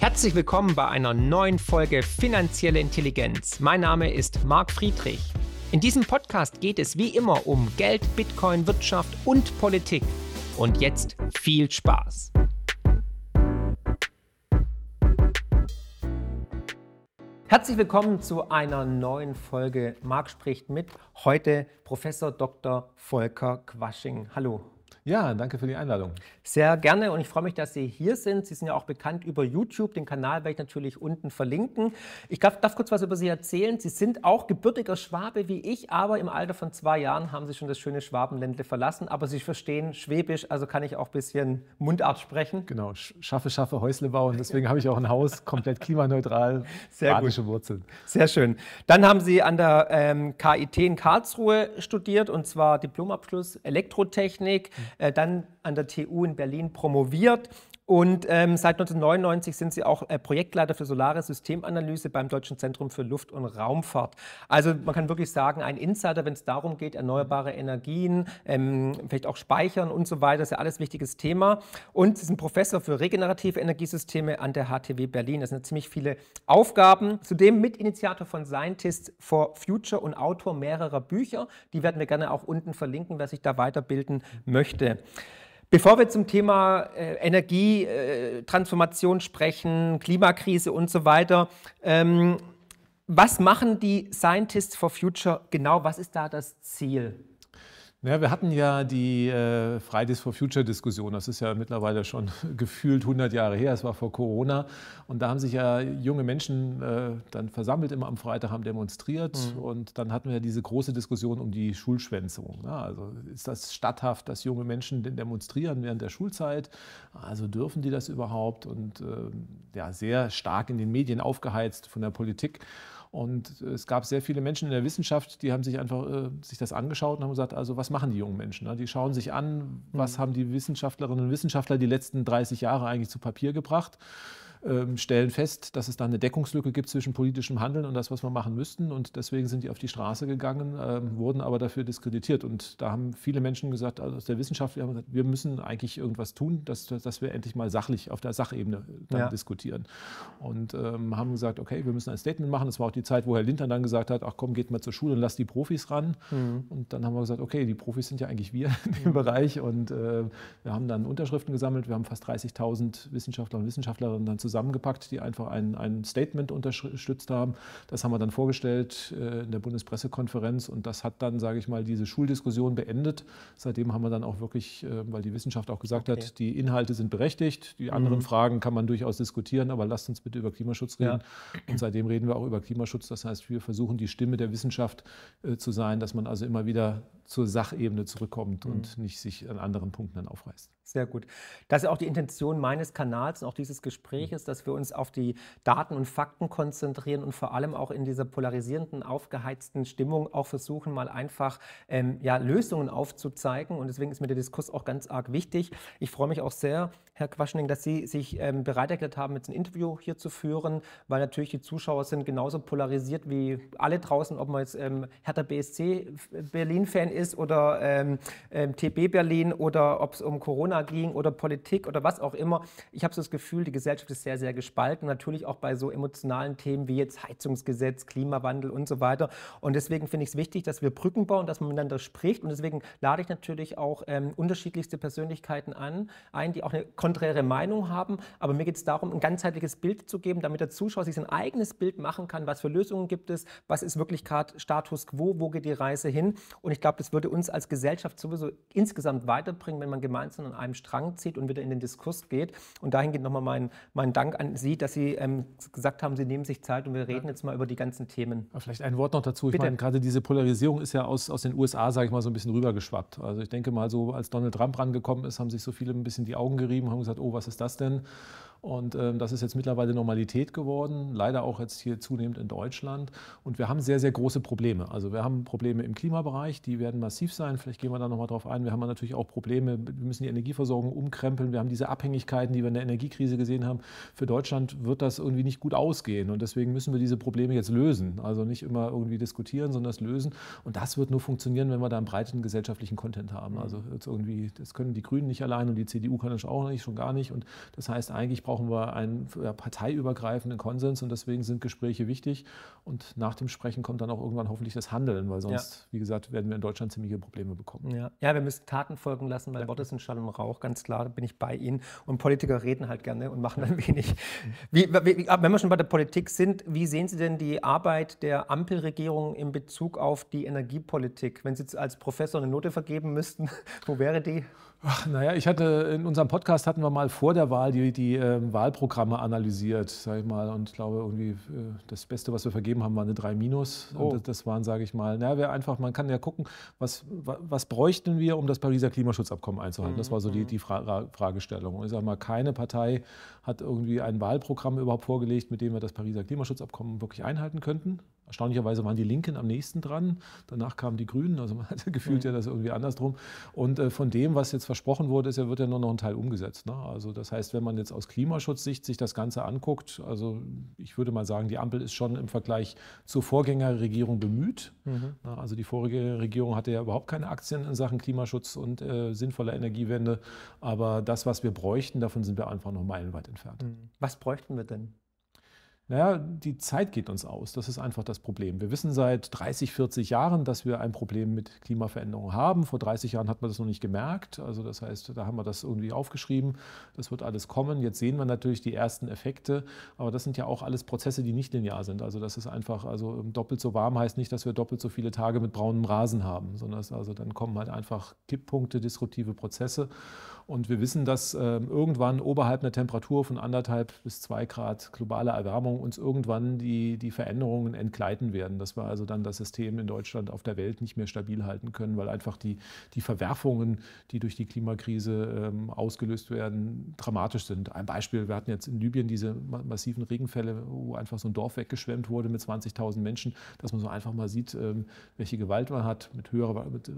Herzlich willkommen bei einer neuen Folge Finanzielle Intelligenz. Mein Name ist Marc Friedrich. In diesem Podcast geht es wie immer um Geld, Bitcoin, Wirtschaft und Politik. Und jetzt viel Spaß. Herzlich willkommen zu einer neuen Folge Marc spricht mit. Heute Professor Dr. Volker Quasching. Hallo. Ja, danke für die Einladung. Sehr gerne und ich freue mich, dass Sie hier sind. Sie sind ja auch bekannt über YouTube. Den Kanal werde ich natürlich unten verlinken. Ich darf, darf, kurz was über Sie erzählen. Sie sind auch gebürtiger Schwabe wie ich, aber im Alter von zwei Jahren haben Sie schon das schöne Schwabenländle verlassen. Aber Sie verstehen Schwäbisch, also kann ich auch ein bisschen Mundart sprechen. Genau, schaffe, schaffe, Häusle bauen. Deswegen habe ich auch ein Haus, komplett klimaneutral, Sehr badische gut. Wurzeln. Sehr schön. Dann haben Sie an der ähm, KIT in Karlsruhe studiert und zwar Diplomabschluss Elektrotechnik. Mhm dann an der TU in Berlin promoviert und ähm, seit 1999 sind Sie auch äh, Projektleiter für solare Systemanalyse beim Deutschen Zentrum für Luft- und Raumfahrt. Also man kann wirklich sagen, ein Insider, wenn es darum geht, erneuerbare Energien, ähm, vielleicht auch Speichern und so weiter, ist ja alles wichtiges Thema. Und Sie sind Professor für regenerative Energiesysteme an der HTW Berlin. Das sind ziemlich viele Aufgaben. Zudem Mitinitiator von Scientists for Future und Autor mehrerer Bücher. Die werden wir gerne auch unten verlinken, wer sich da weiterbilden möchte. Bevor wir zum Thema äh, Energietransformation äh, sprechen, Klimakrise und so weiter, ähm, was machen die Scientists for Future genau? Was ist da das Ziel? Ja, wir hatten ja die äh, Fridays for Future Diskussion. Das ist ja mittlerweile schon gefühlt 100 Jahre her. Es war vor Corona. Und da haben sich ja junge Menschen äh, dann versammelt immer am Freitag, haben demonstriert. Mhm. Und dann hatten wir diese große Diskussion um die Schulschwänzung. Ja, also ist das statthaft, dass junge Menschen demonstrieren während der Schulzeit? Also dürfen die das überhaupt? Und äh, ja, sehr stark in den Medien aufgeheizt von der Politik. Und es gab sehr viele Menschen in der Wissenschaft, die haben sich einfach äh, sich das angeschaut und haben gesagt, also was machen die jungen Menschen? Ne? Die schauen sich an, was mhm. haben die Wissenschaftlerinnen und Wissenschaftler die letzten 30 Jahre eigentlich zu Papier gebracht stellen fest, dass es da eine Deckungslücke gibt zwischen politischem Handeln und das, was wir machen müssten. Und deswegen sind die auf die Straße gegangen, ähm, wurden aber dafür diskreditiert. Und da haben viele Menschen gesagt, also aus der Wissenschaft, wir, gesagt, wir müssen eigentlich irgendwas tun, dass, dass wir endlich mal sachlich auf der Sachebene dann ja. diskutieren. Und ähm, haben gesagt, okay, wir müssen ein Statement machen. Das war auch die Zeit, wo Herr Lindner dann gesagt hat, ach komm, geht mal zur Schule und lasst die Profis ran. Mhm. Und dann haben wir gesagt, okay, die Profis sind ja eigentlich wir in dem mhm. Bereich. Und äh, wir haben dann Unterschriften gesammelt. Wir haben fast 30.000 Wissenschaftler und Wissenschaftlerinnen dann zusammen zusammengepackt, die einfach ein, ein Statement unterstützt haben. Das haben wir dann vorgestellt äh, in der Bundespressekonferenz und das hat dann, sage ich mal, diese Schuldiskussion beendet. Seitdem haben wir dann auch wirklich, äh, weil die Wissenschaft auch gesagt okay. hat, die Inhalte sind berechtigt, die anderen mhm. Fragen kann man durchaus diskutieren, aber lasst uns bitte über Klimaschutz reden. Ja. Und seitdem reden wir auch über Klimaschutz. Das heißt, wir versuchen die Stimme der Wissenschaft äh, zu sein, dass man also immer wieder zur Sachebene zurückkommt mhm. und nicht sich an anderen Punkten dann aufreißt. Sehr gut. Das ist auch die Intention meines Kanals und auch dieses Gespräches, dass wir uns auf die Daten und Fakten konzentrieren und vor allem auch in dieser polarisierenden, aufgeheizten Stimmung auch versuchen, mal einfach ähm, ja, Lösungen aufzuzeigen. Und deswegen ist mir der Diskurs auch ganz arg wichtig. Ich freue mich auch sehr, Herr Quaschning, dass Sie sich ähm, bereit erklärt haben, jetzt ein Interview hier zu führen, weil natürlich die Zuschauer sind genauso polarisiert wie alle draußen, ob man jetzt ähm, Hertha BSC Berlin-Fan ist oder ähm, ähm TB Berlin oder ob es um Corona ging oder Politik oder was auch immer. Ich habe so das Gefühl, die Gesellschaft ist sehr, sehr gespalten. Natürlich auch bei so emotionalen Themen wie jetzt Heizungsgesetz, Klimawandel und so weiter. Und deswegen finde ich es wichtig, dass wir Brücken bauen, dass man miteinander spricht. Und deswegen lade ich natürlich auch ähm, unterschiedlichste Persönlichkeiten an, ein, die auch eine konträre Meinung haben. Aber mir geht es darum, ein ganzheitliches Bild zu geben, damit der Zuschauer sich sein eigenes Bild machen kann. Was für Lösungen gibt es? Was ist wirklich gerade Status quo? Wo geht die Reise hin? Und ich glaube, das würde uns als Gesellschaft sowieso insgesamt weiterbringen, wenn man gemeinsam an einem Strang zieht und wieder in den Diskurs geht. Und dahin geht nochmal mein, mein Dank an Sie, dass Sie ähm, gesagt haben, Sie nehmen sich Zeit und wir reden ja. jetzt mal über die ganzen Themen. Vielleicht ein Wort noch dazu. Bitte. Ich meine, gerade diese Polarisierung ist ja aus, aus den USA, sage ich mal, so ein bisschen rübergeschwappt. Also ich denke mal, so als Donald Trump rangekommen ist, haben sich so viele ein bisschen die Augen gerieben, haben gesagt, oh, was ist das denn? Und ähm, das ist jetzt mittlerweile Normalität geworden, leider auch jetzt hier zunehmend in Deutschland. Und wir haben sehr, sehr große Probleme. Also wir haben Probleme im Klimabereich, die werden massiv sein. Vielleicht gehen wir da nochmal drauf ein. Wir haben natürlich auch Probleme, wir müssen die Energieversorgung umkrempeln. Wir haben diese Abhängigkeiten, die wir in der Energiekrise gesehen haben. Für Deutschland wird das irgendwie nicht gut ausgehen. Und deswegen müssen wir diese Probleme jetzt lösen. Also nicht immer irgendwie diskutieren, sondern das lösen. Und das wird nur funktionieren, wenn wir da einen breiten gesellschaftlichen Content haben. Also jetzt irgendwie, das können die Grünen nicht allein und die CDU kann das auch nicht, schon gar nicht. Und das heißt, eigentlich brauchen brauchen wir einen ja, parteiübergreifenden Konsens und deswegen sind Gespräche wichtig. Und nach dem Sprechen kommt dann auch irgendwann hoffentlich das Handeln, weil sonst, ja. wie gesagt, werden wir in Deutschland ziemliche Probleme bekommen. Ja. ja, wir müssen Taten folgen lassen, weil Worte sind Schall und Rauch, ganz klar, da bin ich bei Ihnen. Und Politiker reden halt gerne und machen dann wenig. Wie, wie, wenn wir schon bei der Politik sind, wie sehen Sie denn die Arbeit der Ampelregierung in Bezug auf die Energiepolitik? Wenn Sie als Professor eine Note vergeben müssten, wo wäre die? Ach, naja, ich hatte in unserem Podcast hatten wir mal vor der Wahl die, die äh, Wahlprogramme analysiert, sage ich mal, und ich glaube irgendwie äh, das Beste, was wir vergeben haben, war eine 3 minus. Oh. Und das waren, sage ich mal, naja, einfach, man kann ja gucken, was, was bräuchten wir, um das Pariser Klimaschutzabkommen einzuhalten. Das war so die, mhm. die Fra Fragestellung. Und ich sage mal, keine Partei hat irgendwie ein Wahlprogramm überhaupt vorgelegt, mit dem wir das Pariser Klimaschutzabkommen wirklich einhalten könnten. Erstaunlicherweise waren die Linken am nächsten dran. Danach kamen die Grünen. Also man hatte gefühlt ja das irgendwie andersrum. Und äh, von dem, was jetzt versprochen wurde, ist ja, wird ja nur noch ein Teil umgesetzt. Ne? Also das heißt, wenn man jetzt aus Klimaschutzsicht sich das Ganze anguckt, also ich würde mal sagen, die Ampel ist schon im Vergleich zur Vorgängerregierung bemüht. Mhm. Also die vorige Regierung hatte ja überhaupt keine Aktien in Sachen Klimaschutz und äh, sinnvoller Energiewende. Aber das, was wir bräuchten, davon sind wir einfach noch meilenweit entfernt. Mhm. Was bräuchten wir denn? Naja, die Zeit geht uns aus. Das ist einfach das Problem. Wir wissen seit 30, 40 Jahren, dass wir ein Problem mit Klimaveränderung haben. Vor 30 Jahren hat man das noch nicht gemerkt. Also das heißt, da haben wir das irgendwie aufgeschrieben. Das wird alles kommen. Jetzt sehen wir natürlich die ersten Effekte. Aber das sind ja auch alles Prozesse, die nicht linear sind. Also das ist einfach, also doppelt so warm heißt nicht, dass wir doppelt so viele Tage mit braunem Rasen haben, sondern also dann kommen halt einfach Kipppunkte, disruptive Prozesse. Und wir wissen, dass äh, irgendwann oberhalb einer Temperatur von anderthalb bis zwei Grad globale Erwärmung uns irgendwann die, die Veränderungen entgleiten werden. Dass wir also dann das System in Deutschland auf der Welt nicht mehr stabil halten können, weil einfach die, die Verwerfungen, die durch die Klimakrise ähm, ausgelöst werden, dramatisch sind. Ein Beispiel, wir hatten jetzt in Libyen diese massiven Regenfälle, wo einfach so ein Dorf weggeschwemmt wurde mit 20.000 Menschen, dass man so einfach mal sieht, ähm, welche Gewalt man hat, mit höherer, mit, äh,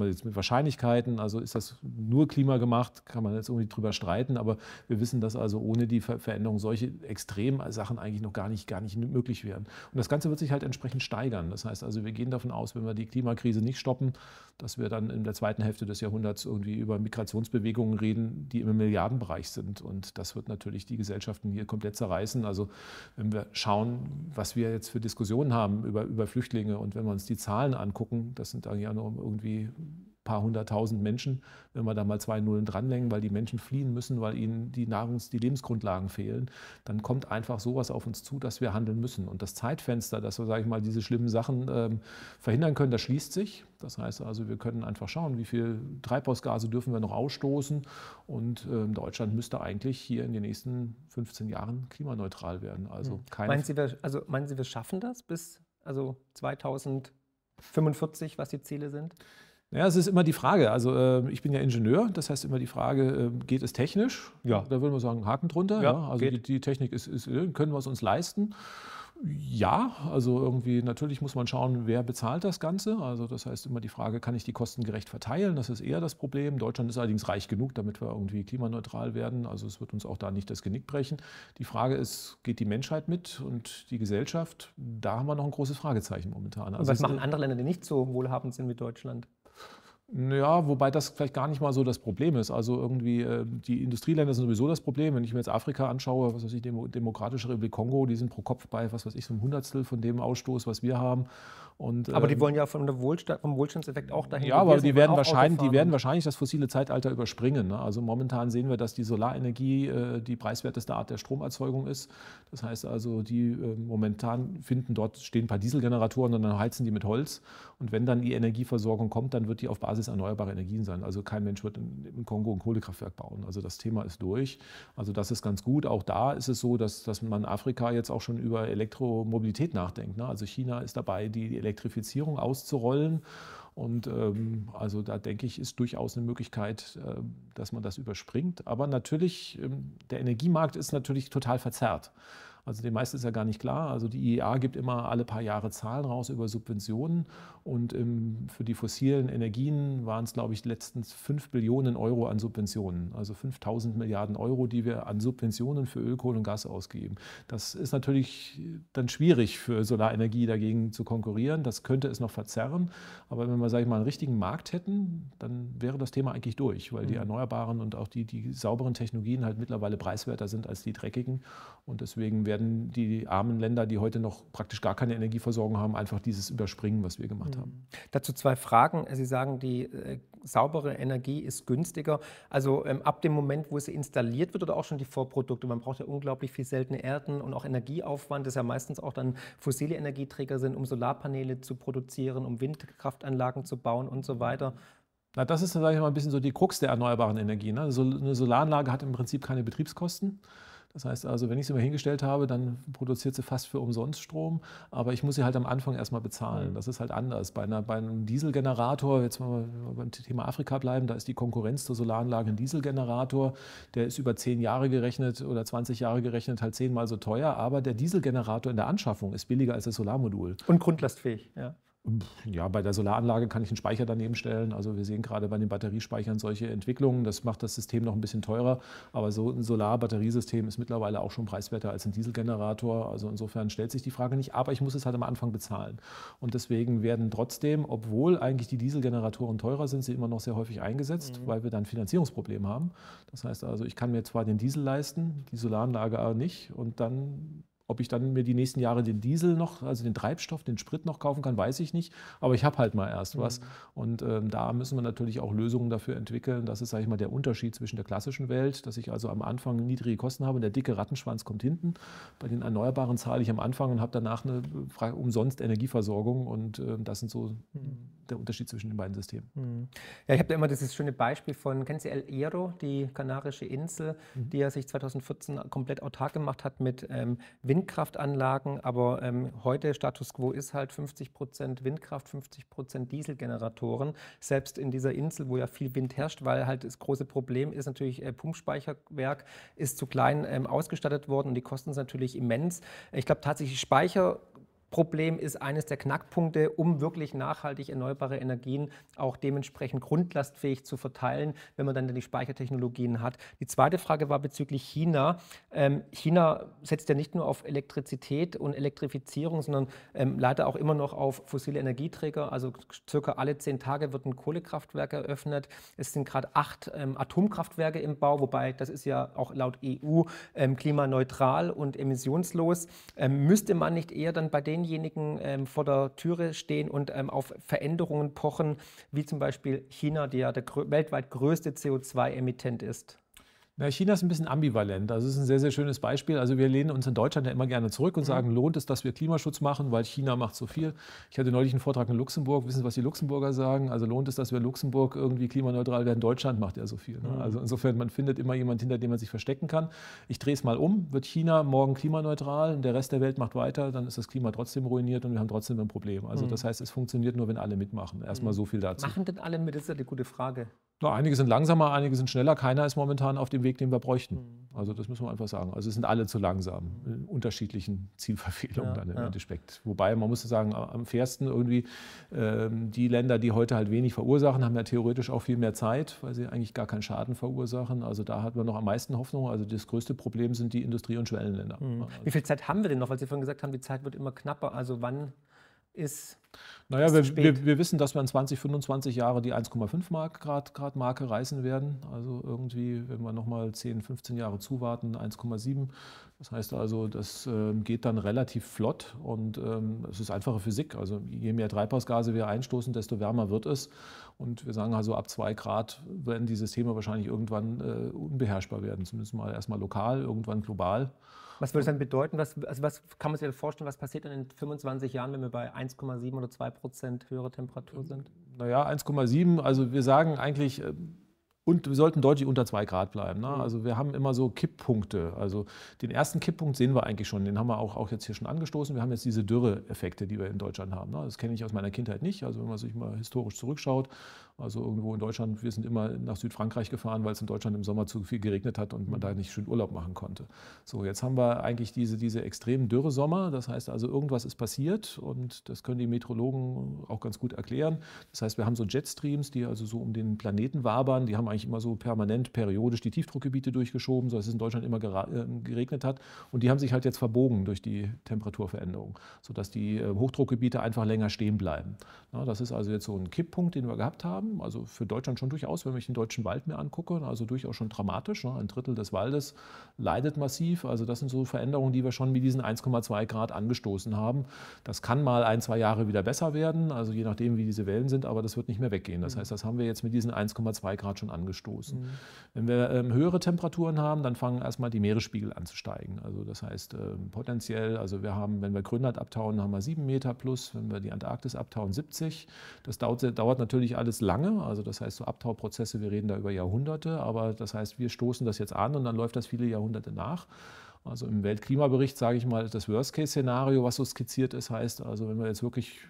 mit Wahrscheinlichkeiten, also ist das nur Klima gemacht, macht, kann man jetzt irgendwie drüber streiten, aber wir wissen, dass also ohne die Veränderung solche Extremsachen eigentlich noch gar nicht, gar nicht möglich wären. Und das Ganze wird sich halt entsprechend steigern. Das heißt also, wir gehen davon aus, wenn wir die Klimakrise nicht stoppen, dass wir dann in der zweiten Hälfte des Jahrhunderts irgendwie über Migrationsbewegungen reden, die im Milliardenbereich sind. Und das wird natürlich die Gesellschaften hier komplett zerreißen. Also wenn wir schauen, was wir jetzt für Diskussionen haben über, über Flüchtlinge und wenn wir uns die Zahlen angucken, das sind dann ja nur irgendwie paar hunderttausend Menschen, wenn wir da mal zwei Nullen dranlegen, weil die Menschen fliehen müssen, weil ihnen die Nahrungs-, die Lebensgrundlagen fehlen, dann kommt einfach sowas auf uns zu, dass wir handeln müssen. Und das Zeitfenster, dass wir, sage ich mal, diese schlimmen Sachen ähm, verhindern können, das schließt sich. Das heißt also, wir können einfach schauen, wie viel Treibhausgase dürfen wir noch ausstoßen. Und ähm, Deutschland müsste eigentlich hier in den nächsten 15 Jahren klimaneutral werden. Also, hm. keine meinen, Sie, wir, also meinen Sie, wir schaffen das bis also 2045, was die Ziele sind? Ja, es ist immer die Frage. Also äh, ich bin ja Ingenieur, das heißt immer die Frage, äh, geht es technisch? Ja. Da würden wir sagen, Haken drunter. Ja, ja. Also die, die, Technik ist, ist, äh, können wir es uns leisten? Ja, also irgendwie natürlich muss man schauen, wer bezahlt das Ganze. Also das heißt immer die Frage, kann ich die Kosten gerecht verteilen? Das ist eher das Problem. Deutschland ist allerdings reich genug, damit wir irgendwie klimaneutral werden. Also es wird uns auch da nicht das Genick brechen. Die Frage ist, geht die Menschheit mit und die Gesellschaft? Da haben wir noch ein großes Fragezeichen momentan. Also was machen andere Länder, die nicht so wohlhabend sind wie Deutschland? Ja, wobei das vielleicht gar nicht mal so das Problem ist. Also irgendwie, äh, die Industrieländer sind sowieso das Problem. Wenn ich mir jetzt Afrika anschaue, was weiß ich, Demokratische Republik Kongo, die sind pro Kopf bei, was weiß ich, so einem Hundertstel von dem Ausstoß, was wir haben. Und, aber die ähm, wollen ja vom, Wohlstand, vom Wohlstandseffekt auch dahin. Ja, aber die werden, wahrscheinlich, die werden wahrscheinlich das fossile Zeitalter überspringen. Ne? Also momentan sehen wir, dass die Solarenergie äh, die preiswerteste Art der Stromerzeugung ist. Das heißt also, die äh, momentan finden dort stehen ein paar Dieselgeneratoren und dann heizen die mit Holz. Und wenn dann die Energieversorgung kommt, dann wird die auf Basis erneuerbarer Energien sein. Also kein Mensch wird in, im Kongo ein Kohlekraftwerk bauen. Also das Thema ist durch. Also das ist ganz gut. Auch da ist es so, dass, dass man Afrika jetzt auch schon über Elektromobilität nachdenkt. Ne? Also China ist dabei, die Elektrifizierung auszurollen. Und ähm, also da denke ich, ist durchaus eine Möglichkeit, äh, dass man das überspringt. Aber natürlich, ähm, der Energiemarkt ist natürlich total verzerrt. Also den meisten ist ja gar nicht klar. Also die IEA gibt immer alle paar Jahre Zahlen raus über Subventionen und im, für die fossilen Energien waren es, glaube ich, letztens 5 Billionen Euro an Subventionen. Also 5000 Milliarden Euro, die wir an Subventionen für Öl, Kohle und Gas ausgeben. Das ist natürlich dann schwierig für Solarenergie dagegen zu konkurrieren. Das könnte es noch verzerren. Aber wenn wir, sage ich mal, einen richtigen Markt hätten, dann wäre das Thema eigentlich durch, weil die mhm. erneuerbaren und auch die, die sauberen Technologien halt mittlerweile preiswerter sind als die dreckigen. Und deswegen werden die armen Länder, die heute noch praktisch gar keine Energieversorgung haben, einfach dieses überspringen, was wir gemacht mhm. haben. Dazu zwei Fragen. Sie sagen, die äh, saubere Energie ist günstiger. Also ähm, ab dem Moment, wo sie installiert wird oder auch schon die Vorprodukte. Man braucht ja unglaublich viel seltene Erden und auch Energieaufwand, das ja meistens auch dann fossile Energieträger sind, um Solarpaneele zu produzieren, um Windkraftanlagen zu bauen und so weiter. Na, das ist, sage ich mal, ein bisschen so die Krux der erneuerbaren Energie. Ne? So eine Solaranlage hat im Prinzip keine Betriebskosten. Das heißt also, wenn ich sie mal hingestellt habe, dann produziert sie fast für umsonst Strom, aber ich muss sie halt am Anfang erstmal bezahlen. Mhm. Das ist halt anders. Bei, einer, bei einem Dieselgenerator, jetzt mal beim Thema Afrika bleiben, da ist die Konkurrenz zur Solaranlage ein Dieselgenerator, der ist über zehn Jahre gerechnet oder 20 Jahre gerechnet halt zehnmal so teuer, aber der Dieselgenerator in der Anschaffung ist billiger als das Solarmodul. Und grundlastfähig, ja. Ja, bei der Solaranlage kann ich einen Speicher daneben stellen. Also wir sehen gerade bei den Batteriespeichern solche Entwicklungen. Das macht das System noch ein bisschen teurer. Aber so ein Solar-Batteriesystem ist mittlerweile auch schon preiswerter als ein Dieselgenerator. Also insofern stellt sich die Frage nicht. Aber ich muss es halt am Anfang bezahlen. Und deswegen werden trotzdem, obwohl eigentlich die Dieselgeneratoren teurer sind, sie immer noch sehr häufig eingesetzt, mhm. weil wir dann Finanzierungsprobleme haben. Das heißt also, ich kann mir zwar den Diesel leisten, die Solaranlage aber nicht. Und dann ob ich dann mir die nächsten Jahre den Diesel noch, also den Treibstoff, den Sprit noch kaufen kann, weiß ich nicht. Aber ich habe halt mal erst was. Mhm. Und ähm, da müssen wir natürlich auch Lösungen dafür entwickeln. Das ist, sage ich mal, der Unterschied zwischen der klassischen Welt, dass ich also am Anfang niedrige Kosten habe und der dicke Rattenschwanz kommt hinten. Bei den Erneuerbaren zahle ich am Anfang und habe danach eine umsonst Energieversorgung. Und äh, das sind so mhm. Der Unterschied zwischen den beiden Systemen. Mhm. Ja, ich habe da immer dieses schöne Beispiel von, kennen Sie El Hierro, die kanarische Insel, mhm. die ja sich 2014 komplett autark gemacht hat mit ähm, Windkraftanlagen, aber ähm, heute Status quo ist halt 50 Prozent Windkraft, 50 Prozent Dieselgeneratoren. Selbst in dieser Insel, wo ja viel Wind herrscht, weil halt das große Problem ist natürlich, äh, Pumpspeicherwerk ist zu klein ähm, ausgestattet worden und die Kosten sind natürlich immens. Ich glaube tatsächlich Speicher Problem ist eines der Knackpunkte, um wirklich nachhaltig erneuerbare Energien auch dementsprechend grundlastfähig zu verteilen, wenn man dann die Speichertechnologien hat. Die zweite Frage war bezüglich China. Ähm, China setzt ja nicht nur auf Elektrizität und Elektrifizierung, sondern ähm, leider auch immer noch auf fossile Energieträger. Also circa alle zehn Tage wird ein Kohlekraftwerk eröffnet. Es sind gerade acht ähm, Atomkraftwerke im Bau, wobei das ist ja auch laut EU ähm, klimaneutral und emissionslos. Ähm, müsste man nicht eher dann bei den denjenigen ähm, vor der Türe stehen und ähm, auf Veränderungen pochen, wie zum Beispiel China, die ja der grö weltweit größte CO2-Emittent ist? Na, China ist ein bisschen ambivalent. Also es ist ein sehr, sehr schönes Beispiel. Also wir lehnen uns in Deutschland ja immer gerne zurück und mhm. sagen, lohnt es, dass wir Klimaschutz machen, weil China macht so viel. Ich hatte neulich einen Vortrag in Luxemburg. Wissen Sie, was die Luxemburger sagen? Also lohnt es, dass wir in Luxemburg irgendwie klimaneutral werden? Deutschland macht ja so viel. Ne? Mhm. Also insofern, man findet immer jemand, hinter dem man sich verstecken kann. Ich drehe es mal um. Wird China morgen klimaneutral und der Rest der Welt macht weiter, dann ist das Klima trotzdem ruiniert und wir haben trotzdem ein Problem. Also mhm. das heißt, es funktioniert nur, wenn alle mitmachen. Erstmal mhm. so viel dazu. Machen denn alle mit? Das ist ja eine gute Frage. Na, einige sind langsamer, einige sind schneller. Keiner ist momentan auf dem Weg, den wir bräuchten. Mhm. Also das muss man einfach sagen. Also es sind alle zu langsam, in unterschiedlichen Zielverfehlungen ja, dann im ja. Endeffekt. Wobei man muss sagen, am fairsten irgendwie ähm, die Länder, die heute halt wenig verursachen, haben ja theoretisch auch viel mehr Zeit, weil sie eigentlich gar keinen Schaden verursachen. Also da hat man noch am meisten Hoffnung. Also das größte Problem sind die Industrie- und Schwellenländer. Mhm. Also Wie viel Zeit haben wir denn noch? Weil Sie vorhin gesagt haben, die Zeit wird immer knapper. Also wann ist naja, wir, wir, wir, wissen, dass wir in 20, 25 Jahren die 1,5 Grad, Grad Marke reißen werden. Also irgendwie, wenn wir nochmal 10, 15 Jahre zuwarten, 1,7. Das heißt also, das äh, geht dann relativ flott und ähm, es ist einfache Physik. Also je mehr Treibhausgase wir einstoßen, desto wärmer wird es. Und wir sagen also, ab 2 Grad werden die Systeme wahrscheinlich irgendwann äh, unbeherrschbar werden. Zumindest mal erstmal lokal, irgendwann global. Was würde das dann bedeuten? Was, also was kann man sich vorstellen, was passiert dann in 25 Jahren, wenn wir bei 1,7 oder 2 Prozent höhere Temperatur sind? Naja, 1,7, also wir sagen eigentlich, äh, und wir sollten deutlich unter 2 Grad bleiben. Ne? Mhm. Also wir haben immer so Kipppunkte. Also den ersten Kipppunkt sehen wir eigentlich schon. Den haben wir auch, auch jetzt hier schon angestoßen. Wir haben jetzt diese Dürre-Effekte, die wir in Deutschland haben. Ne? Das kenne ich aus meiner Kindheit nicht. Also wenn man sich mal historisch zurückschaut Also irgendwo in Deutschland, wir sind immer nach Südfrankreich gefahren, weil es in Deutschland im Sommer zu viel geregnet hat und man da nicht schön Urlaub machen konnte. So, jetzt haben wir eigentlich diese, diese extrem dürre Sommer. Das heißt also, irgendwas ist passiert und das können die Meteorologen auch ganz gut erklären. Das heißt, wir haben so Jetstreams, die also so um den Planeten wabern. Die haben eigentlich immer so permanent, periodisch die Tiefdruckgebiete durchgeschoben, sodass es in Deutschland immer äh, geregnet hat. Und die haben sich halt jetzt verbogen durch die Temperaturveränderung, sodass die äh, Hochdruckgebiete einfach länger stehen bleiben. das ist also jetzt so ein Kipppunkt, den wir gehabt haben haben. Also für Deutschland schon durchaus, wenn ich den deutschen Wald mir angucke, also durchaus schon dramatisch. Ne? Ein Drittel des Waldes leidet massiv. Also das sind so Veränderungen, die wir schon mit diesen 1,2 Grad angestoßen haben. Das kann mal ein, zwei Jahre wieder besser werden, also je nachdem, wie diese Wellen sind, aber das wird nicht mehr weggehen. Das mhm. heißt, das haben wir jetzt mit diesen 1,2 Grad schon angestoßen. Mhm. Wenn wir ähm, höhere Temperaturen haben, dann fangen erstmal die Meeresspiegel an zu steigen. Also das heißt ähm, potenziell, also wir haben, wenn wir Grönland abtauen, haben wir 7 Meter plus, wenn wir die Antarktis abtauen, 70. Das dauert, dauert natürlich alles lang lange. Also das heißt, so Abtauprozesse, wir reden da über Jahrhunderte, aber das heißt, wir stoßen das jetzt an und dann läuft das viele Jahrhunderte nach. Also im Weltklimabericht sage ich mal, das Worst-Case-Szenario, was so skizziert ist, heißt also, wenn wir jetzt wirklich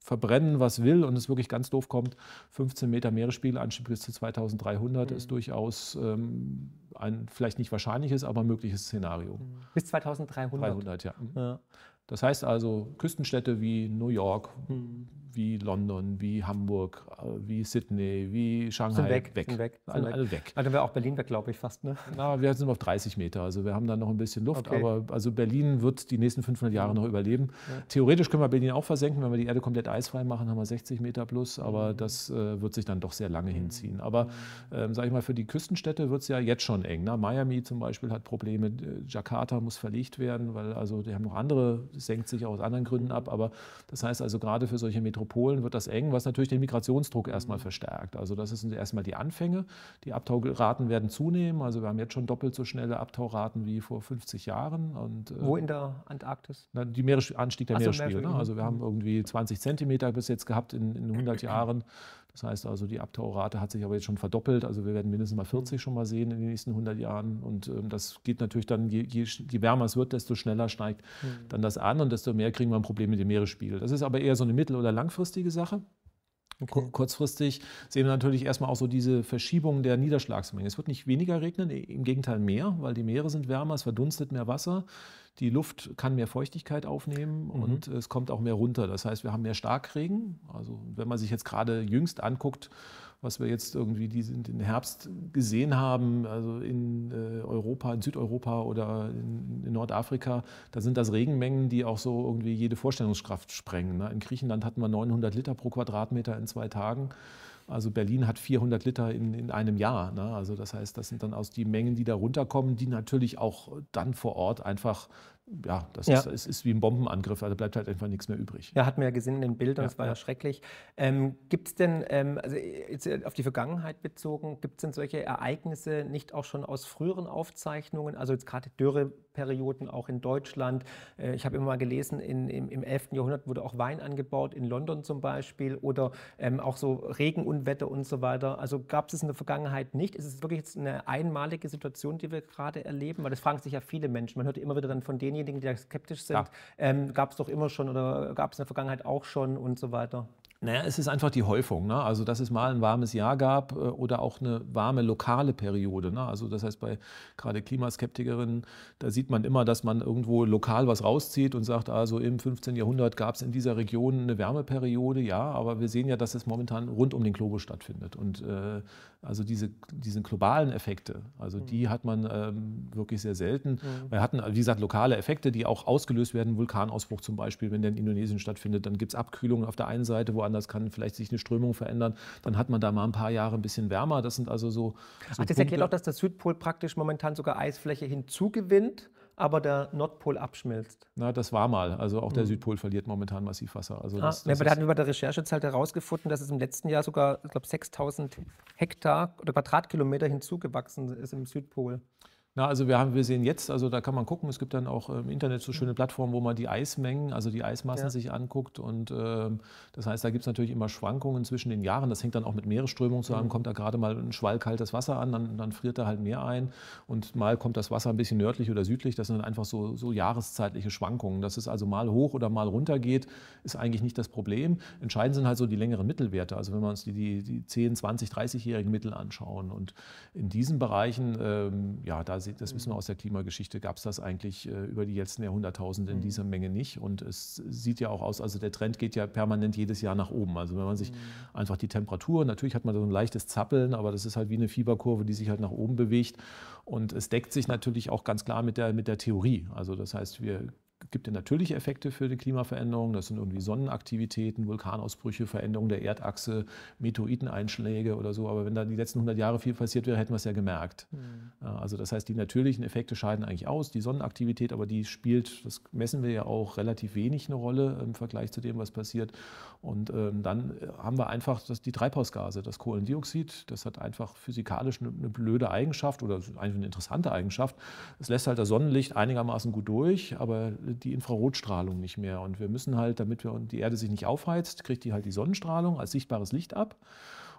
verbrennen, was will und es wirklich ganz doof kommt, 15 Meter Meeresspiegelanstieg bis zu 2300 mhm. ist durchaus ähm, ein vielleicht nicht wahrscheinliches, aber mögliches Szenario. Bis 2300? 300, ja. ja. Das heißt also Küstenstädte wie New York, mhm wie London, wie Hamburg, äh, wie Sydney, wie Shanghai. Sind weg. weg. Sind weg. Sind alle, alle weg. Also wäre auch Berlin weg, glaube ich, fast. Ne? Na, wir sind auf 30 Meter, also wir haben da noch ein bisschen Luft, okay. aber also Berlin wird die nächsten 500 Jahre noch überleben. Ja. Theoretisch können wir Berlin auch versenken, wenn wir die Erde komplett eisfrei machen, haben wir 60 Meter plus, aber mhm. das äh, wird sich dann doch sehr lange mhm. hinziehen. Aber ähm, sage ich mal, für die Küstenstädte wird es ja jetzt schon eng. Ne? Miami zum Beispiel hat Probleme, Jakarta muss verlegt werden, weil also die haben noch andere, senkt sich auch aus anderen Gründen ab, aber das heißt also gerade für solche Metropolen wird das eng, was natürlich den Migrationsdruck erstmal mhm. verstärkt. Also das sind erstmal die Anfänge. Die Abtauraten werden zunehmen. Also wir haben jetzt schon doppelt so schnelle Abtauraten wie vor 50 Jahren. Und, äh, Wo in der Antarktis? Na, die Meeres Anstieg der Meeresspiegel. Ne? Also wir haben irgendwie 20 Zentimeter bis jetzt gehabt in, in 100 Jahren. Das heißt also, die Abtaurate hat sich aber jetzt schon verdoppelt. Also wir werden mindestens mal 40 schon mal sehen in den nächsten 100 Jahren. Und ähm, das geht natürlich dann, je, je, je, wärmer es wird, desto schneller steigt mhm. dann das an und desto mehr kriegen wir ein Problem mit dem Meeresspiegel. Das ist aber eher so eine mittel- oder langfristige Sache. Okay. Kurzfristig sehen wir natürlich erstmal auch so diese Verschiebung der Niederschlagsmenge. Es wird nicht weniger regnen, im Gegenteil mehr, weil die Meere sind wärmer, es verdunstet mehr Wasser. Die Luft kann mehr Feuchtigkeit aufnehmen mhm. und es kommt auch mehr runter. Das heißt, wir haben mehr Starkregen. Also wenn man sich jetzt gerade jüngst anguckt, was wir jetzt irgendwie diesen, den Herbst gesehen haben, also in äh, Europa, in Südeuropa oder in, in, Nordafrika, da sind das Regenmengen, die auch so irgendwie jede Vorstellungskraft sprengen. Ne? In Griechenland hatten wir 900 Liter pro Quadratmeter in zwei Tagen. Also Berlin hat 400 Liter in, in einem Jahr. Ne? Also das heißt, das sind dann aus die Mengen, die da runterkommen, die natürlich auch dann vor Ort einfach ja, das ja. Ist, ist, ist, wie ein Bombenangriff, also bleibt halt einfach nichts mehr übrig. Ja, hat man ja gesehen in den Bildern, ja, das war ja, ja schrecklich. Ähm, gibt es denn, ähm, also jetzt auf die Vergangenheit bezogen, gibt es denn solche Ereignisse nicht auch schon aus früheren Aufzeichnungen, also jetzt gerade Dürreperioden auch in Deutschland? Äh, ich habe immer mal gelesen, in, im, im 11. Jahrhundert wurde auch Wein angebaut, in London zum Beispiel, oder ähm, auch so Regenunwetter und so weiter. Also gab es es in der Vergangenheit nicht? Ist es wirklich jetzt eine einmalige Situation, die wir gerade erleben? Weil das fragen sich ja viele Menschen. Man hört immer wieder dann von denen, denjenigen, die da skeptisch sind, ja. ähm, gab es doch immer schon oder gab es in der Vergangenheit auch schon und so weiter? Naja, es ist einfach die Häufung. Ne? Also, dass es mal ein warmes Jahr gab äh, oder auch eine warme lokale Periode. Ne? Also, das heißt, bei gerade Klimaskeptikerinnen, da sieht man immer, dass man irgendwo lokal was rauszieht und sagt, also im 15. Jahrhundert gab es in dieser Region eine Wärmeperiode. Ja, aber wir sehen ja, dass es momentan rund um den Globus stattfindet. Und äh, also diese, diese globalen Effekte, also die mhm. hat man ähm, wirklich sehr selten. Mhm. Wir hatten, wie gesagt, lokale Effekte, die auch ausgelöst werden. Vulkanausbruch zum Beispiel, wenn der in Indonesien stattfindet, dann gibt es Abkühlungen auf der einen Seite, woanders kann vielleicht sich eine Strömung verändern. Dann hat man da mal ein paar Jahre ein bisschen wärmer. Das sind also so. so Ach, das erklärt auch, dass der Südpol praktisch momentan sogar Eisfläche hinzugewinnt aber der Nordpol abschmilzt. Na, das war mal. Also auch der mhm. Südpol verliert momentan massiv Wasser. Also das, das ja, aber da hatten wir bei der Recherche halt herausgefunden, dass es im letzten Jahr sogar, ich glaube, 6000 Hektar oder Quadratkilometer hinzugewachsen ist im Südpol. Na, also wir, haben, wir sehen jetzt, also da kann man gucken, es gibt dann auch im Internet so schöne Plattformen, wo man die Eismengen, also die Eismassen ja. sich anguckt. Und äh, das heißt, da gibt es natürlich immer Schwankungen zwischen den Jahren. Das hängt dann auch mit Meeresströmungen zusammen. Mhm. Kommt da gerade mal ein Schwall kaltes Wasser an, dann, dann, friert da halt mehr ein. Und mal kommt das Wasser ein bisschen nördlich oder südlich. Das sind dann einfach so, so jahreszeitliche Schwankungen. Dass es also mal hoch oder mal runter geht, ist eigentlich nicht das Problem. Entscheidend sind halt so die längeren Mittelwerte. Also wenn wir uns die, die, die 10, 20, 30-jährigen Mittel anschauen. Und in diesen Bereichen, ähm, ja, da das wissen wir aus der Klimageschichte, gab es das eigentlich äh, über die letzten Jahrhunderttausende in mhm. dieser Menge nicht. Und es sieht ja auch aus, also der Trend geht ja permanent jedes Jahr nach oben. Also wenn man sich mhm. einfach die Temperatur, natürlich hat man so ein leichtes Zappeln, aber das ist halt wie eine Fieberkurve, die sich halt nach oben bewegt. Und es deckt sich natürlich auch ganz klar mit der, mit der Theorie. Also das heißt, wir gibt ja natürliche Effekte für die Klimaveränderung. Das sind irgendwie Sonnenaktivitäten, Vulkanausbrüche, Veränderungen der Erdachse, Meteoriteneinschläge oder so. Aber wenn da die letzten 100 Jahre viel passiert wäre, hätten wir es ja gemerkt. Mhm. Also das heißt, die natürlichen Effekte scheiden eigentlich aus. Die Sonnenaktivität, aber die spielt, das messen wir ja auch, relativ wenig eine Rolle im Vergleich zu dem, was passiert. Und ähm, dann haben wir einfach das, die Treibhausgase, das Kohlendioxid. Das hat einfach physikalisch eine, eine blöde Eigenschaft oder eigentlich eine interessante Eigenschaft. Es lässt halt das Sonnenlicht einigermaßen gut durch, aber die Infrarotstrahlung nicht mehr. Und wir müssen halt, damit wir, die Erde sich nicht aufheizt, kriegt die halt die Sonnenstrahlung als sichtbares Licht ab.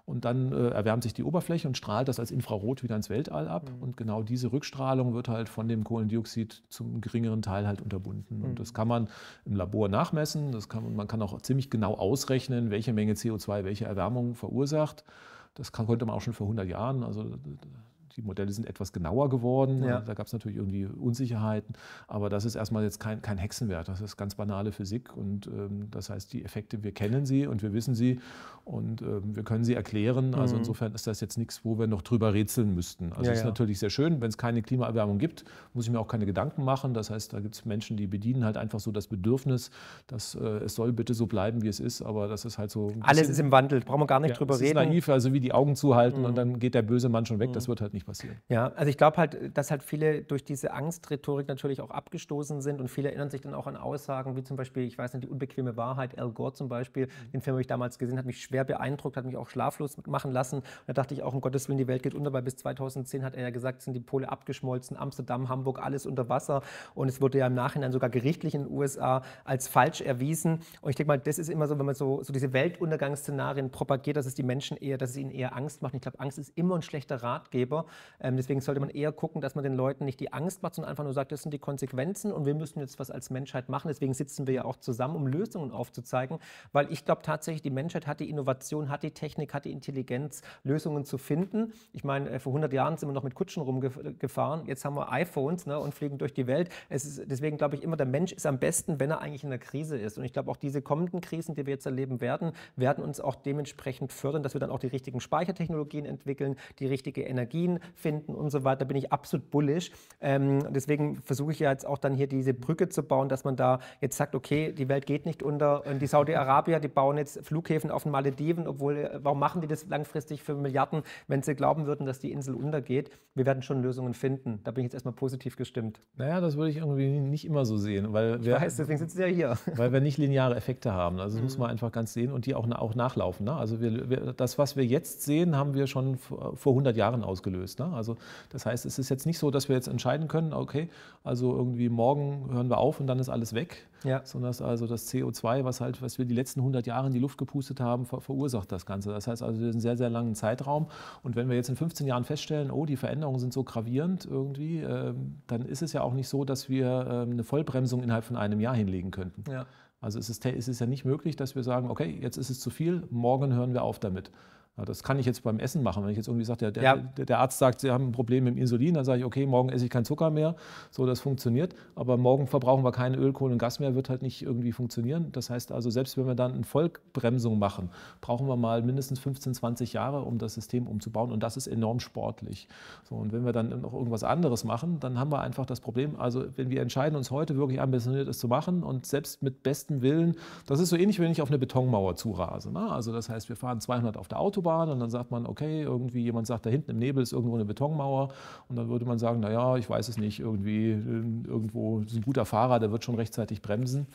Und dann äh, erwärmt sich die Oberfläche und strahlt das als Infrarot wieder ins Weltall ab. Mhm. Und genau diese Rückstrahlung wird halt von dem Kohlendioxid zum geringeren Teil halt unterbunden. Mhm. Und das kann man im Labor nachmessen. Das kann, man kann auch ziemlich genau ausrechnen, welche Menge CO2 welche Erwärmung verursacht. Das kann, konnte man auch schon vor 100 Jahren. Also die Modelle sind etwas genauer geworden. Ja. Da gab es natürlich irgendwie Unsicherheiten. Aber das ist erstmal jetzt kein, kein Hexenwert. Das ist ganz banale Physik. Und ähm, das heißt, die Effekte, wir kennen sie und wir wissen sie und ähm, wir können sie erklären. Also mhm. insofern ist das jetzt nichts, wo wir noch drüber rätseln müssten. Also es ja, ist ja. natürlich sehr schön, wenn es keine Klimaerwärmung gibt, muss ich mir auch keine Gedanken machen. Das heißt, da gibt es Menschen, die bedienen halt einfach so das Bedürfnis, dass äh, es soll bitte so bleiben, wie es ist. Aber das ist halt so. Alles ist im Wandel, brauchen wir gar nicht drüber reden. Das ist naiv, also wie die Augen zuhalten mhm. und dann geht der böse Mann schon weg. Das mhm. wird halt nicht passieren. Ja, also ich glaube halt, dass halt viele durch diese Angstrhetorik natürlich auch abgestoßen sind und viele erinnern sich dann auch an Aussagen wie zum Beispiel, ich weiß nicht, die unbequeme Wahrheit, Al Gore zum Beispiel, mhm. den Film habe ich damals gesehen, hat mich schwer beeindruckt, hat mich auch schlaflos machen lassen. Und da dachte ich auch, um Gottes Willen, die Welt geht unter, weil bis 2010 hat er ja gesagt, sind die Pole abgeschmolzen, Amsterdam, Hamburg, alles unter Wasser. Und es wurde ja im Nachhinein sogar gerichtlich in den USA als falsch erwiesen. Und ich denke mal, das ist immer so, wenn man so, so diese Weltuntergangsszenarien propagiert, dass es die Menschen eher, dass es ihnen eher Angst macht. Und ich glaube, Angst ist immer ein schlechter Ratgeber. Ähm, deswegen sollte man eher gucken, dass man den Leuten nicht die Angst macht, sondern einfach nur sagt, das sind die Konsequenzen und wir müssen jetzt was als Menschheit machen. Deswegen sitzen wir ja auch zusammen, um Lösungen aufzuzeigen, weil ich glaube tatsächlich, die Menschheit hat die Innovation, hat die Technik, hat die Intelligenz, Lösungen zu finden. Ich meine, äh, vor 100 Jahren sind wir noch mit Kutschen rumgefahren, jetzt haben wir iPhones ne, und fliegen durch die Welt. Ist, deswegen glaube ich immer, der Mensch ist am besten, wenn er eigentlich in der Krise ist. Und ich glaube auch diese kommenden Krisen, die wir jetzt erleben werden, werden uns auch dementsprechend fördern, dass wir dann auch die richtigen Speichertechnologien entwickeln, die richtige Energien finden und so weiter. Da bin ich absolut bullish. Ähm, deswegen versuche ich ja jetzt auch dann hier diese Brücke zu bauen, dass man da jetzt sagt, okay, die Welt geht nicht unter. Und die Saudi-Arabier, die bauen jetzt Flughäfen auf den Malediven, obwohl, äh, warum machen die das langfristig für Milliarden, wenn sie glauben würden, dass die Insel untergeht? Wir werden schon Lösungen finden. Da bin ich jetzt erstmal positiv gestimmt. Naja, das würde ich irgendwie nicht immer so sehen. Weil wir, ich weiß, deswegen sitzen Sie ja hier. Weil wir nicht lineare Effekte haben. Also das mhm. muss man einfach ganz sehen und die auch, auch nachlaufen. Ne? Also wir, wir, das, was wir jetzt sehen, haben wir schon vor 100 Jahren ausgelöst. Ne? Also das heißt, es ist jetzt nicht so, dass wir jetzt entscheiden können, okay, also irgendwie morgen hören wir auf und dann ist alles weg, ja. sondern dass also das CO2, was halt, was wir die letzten 100 Jahre in die Luft gepustet haben, ver verursacht das Ganze. Das heißt also, wir sind sehr, sehr langen Zeitraum und wenn wir jetzt in 15 Jahren feststellen, oh, die Veränderungen sind so gravierend irgendwie, äh, dann ist es ja auch nicht so, dass wir äh, eine Vollbremsung innerhalb von einem Jahr hinlegen könnten. Ja. Also es ist, es ist ja nicht möglich, dass wir sagen, okay, jetzt ist es zu viel, morgen hören wir auf damit. Ja, das kann ich jetzt beim Essen machen. Wenn ich jetzt irgendwie sage, der, ja. der, der, Arzt sagt, Sie haben ein Problem mit dem Insulin, dann sage ich, okay, morgen esse ich keinen Zucker mehr. So, das funktioniert. Aber morgen verbrauchen wir keine Öl, Kohle und Gas mehr, wird halt nicht irgendwie funktionieren. Das heißt also, selbst wenn wir dann eine Vollbremsung machen, brauchen wir mal mindestens 15, 20 Jahre, um das System umzubauen. Und das ist enorm sportlich. So, und wenn wir dann noch irgendwas anderes machen, dann haben wir einfach das Problem, also wenn wir entscheiden, uns heute wirklich ambitioniert es zu machen und selbst mit bestem Willen, das ist so ähnlich, wenn ich auf eine Betonmauer zurase. Ne? Also das heißt, wir fahren 200 auf der Autobahn, Autobahn und dann sagt man, okay, irgendwie jemand sagt, da hinten im Nebel ist irgendwo eine Betonmauer und dann würde man sagen, naja, ich weiß es nicht, irgendwie irgendwo ist ein guter Fahrer, der wird schon rechtzeitig bremsen.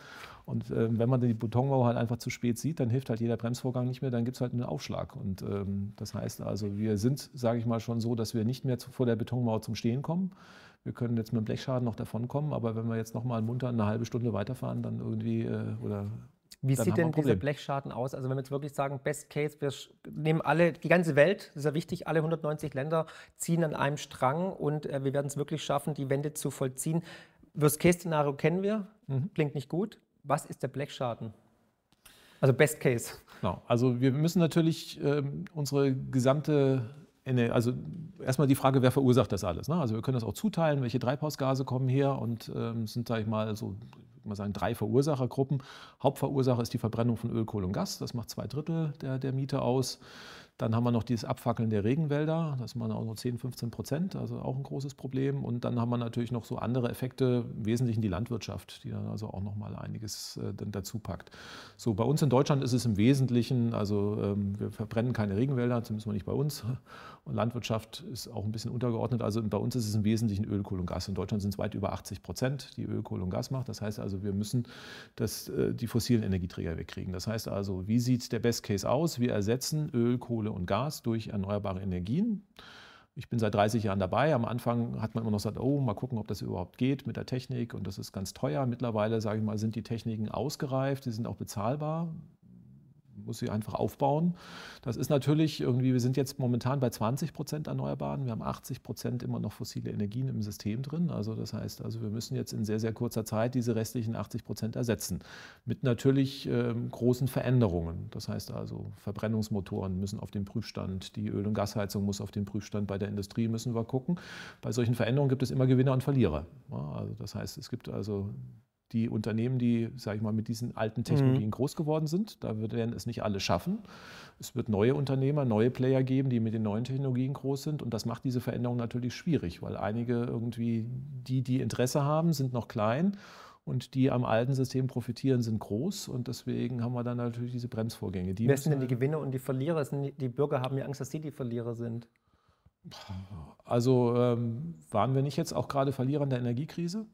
Und äh, wenn man die Betonmauer halt einfach zu spät sieht, dann hilft halt jeder Bremsvorgang nicht mehr, dann gibt es halt einen Aufschlag. Und ähm, das heißt also, wir sind, sage ich mal, schon so, dass wir nicht mehr zu, vor der Betonmauer zum Stehen kommen. wir können jetzt mit dem Blechschaden noch davonkommen, aber wenn wir jetzt noch mal munter eine halbe Stunde weiterfahren, dann irgendwie äh, oder wie sieht denn dieser Blechschaden aus? Also wenn wir jetzt wirklich sagen, Best Case, wir nehmen alle, die ganze Welt, das ist ja wichtig, alle 190 Länder ziehen an einem Strang und äh, wir werden es wirklich schaffen, die Wende zu vollziehen. Worst Case Szenario kennen wir, mhm. klingt nicht gut. Was ist der Blechschaden? Also Best Case. Genau. Also wir müssen natürlich ähm, unsere gesamte also erstmal die Frage, wer verursacht das alles? Ne? Also wir können das auch zuteilen, welche Treibhausgase kommen her und ähm, sind, sage ich mal, so mal sagen, drei Verursachergruppen. Hauptverursacher ist die Verbrennung von Öl, Kohle und Gas. Das macht zwei Drittel der, der Miete aus. Dann haben wir noch dieses Abfackeln der Regenwälder, das sind auch nur 10, 15 Prozent, also auch ein großes Problem. Und dann haben wir natürlich noch so andere Effekte, im Wesentlichen die Landwirtschaft, die dann also auch noch mal einiges äh, dann dazu packt. So, bei uns in Deutschland ist es im Wesentlichen, also ähm, wir verbrennen keine Regenwälder, zumindest nicht bei uns. Und Landwirtschaft ist auch ein bisschen untergeordnet. Also bei uns ist es im Wesentlichen Öl, Kohle und Gas. In Deutschland sind es weit über 80 Prozent, die Öl, Kohle und Gas macht. Das heißt also, wir müssen das, äh, die fossilen Energieträger wegkriegen. Das heißt also, wie sieht der Best Case aus? Wir ersetzen Öl, Kohle und Gas durch erneuerbare Energien. Ich bin seit 30 Jahren dabei. Am Anfang hat man immer noch gesagt, oh, mal gucken, ob das überhaupt geht mit der Technik und das ist ganz teuer. Mittlerweile, sage ich mal, sind die Techniken ausgereift, sie sind auch bezahlbar muss sie einfach aufbauen. Das ist natürlich irgendwie, wir sind jetzt momentan bei 20 Prozent Erneuerbaren, wir haben 80 Prozent immer noch fossile Energien im System drin. Also das heißt, also wir müssen jetzt in sehr, sehr kurzer Zeit diese restlichen 80 Prozent ersetzen. Mit natürlich ähm, großen Veränderungen. Das heißt also, Verbrennungsmotoren müssen auf den Prüfstand, die Öl- und Gasheizung muss auf den Prüfstand, bei der Industrie müssen wir gucken. Bei solchen Veränderungen gibt es immer Gewinner und Verlierer. Ja, also das heißt, es gibt also die Unternehmen, die, sage ich mal, mit diesen alten Technologien mhm. groß geworden sind. Da werden es nicht alle schaffen. Es wird neue Unternehmer, neue Player geben, die mit den neuen Technologien groß sind. Und das macht diese Veränderung natürlich schwierig, weil einige irgendwie, die, die Interesse haben, sind noch klein. Und die am alten System profitieren, sind groß. Und deswegen haben wir dann natürlich diese Bremsvorgänge. Die Wer sind denn die Gewinner und die Verlierer? Die Bürger haben ja Angst, dass sie die Verlierer sind. Also ähm, waren wir nicht jetzt auch gerade Verlierer in der Energiekrise?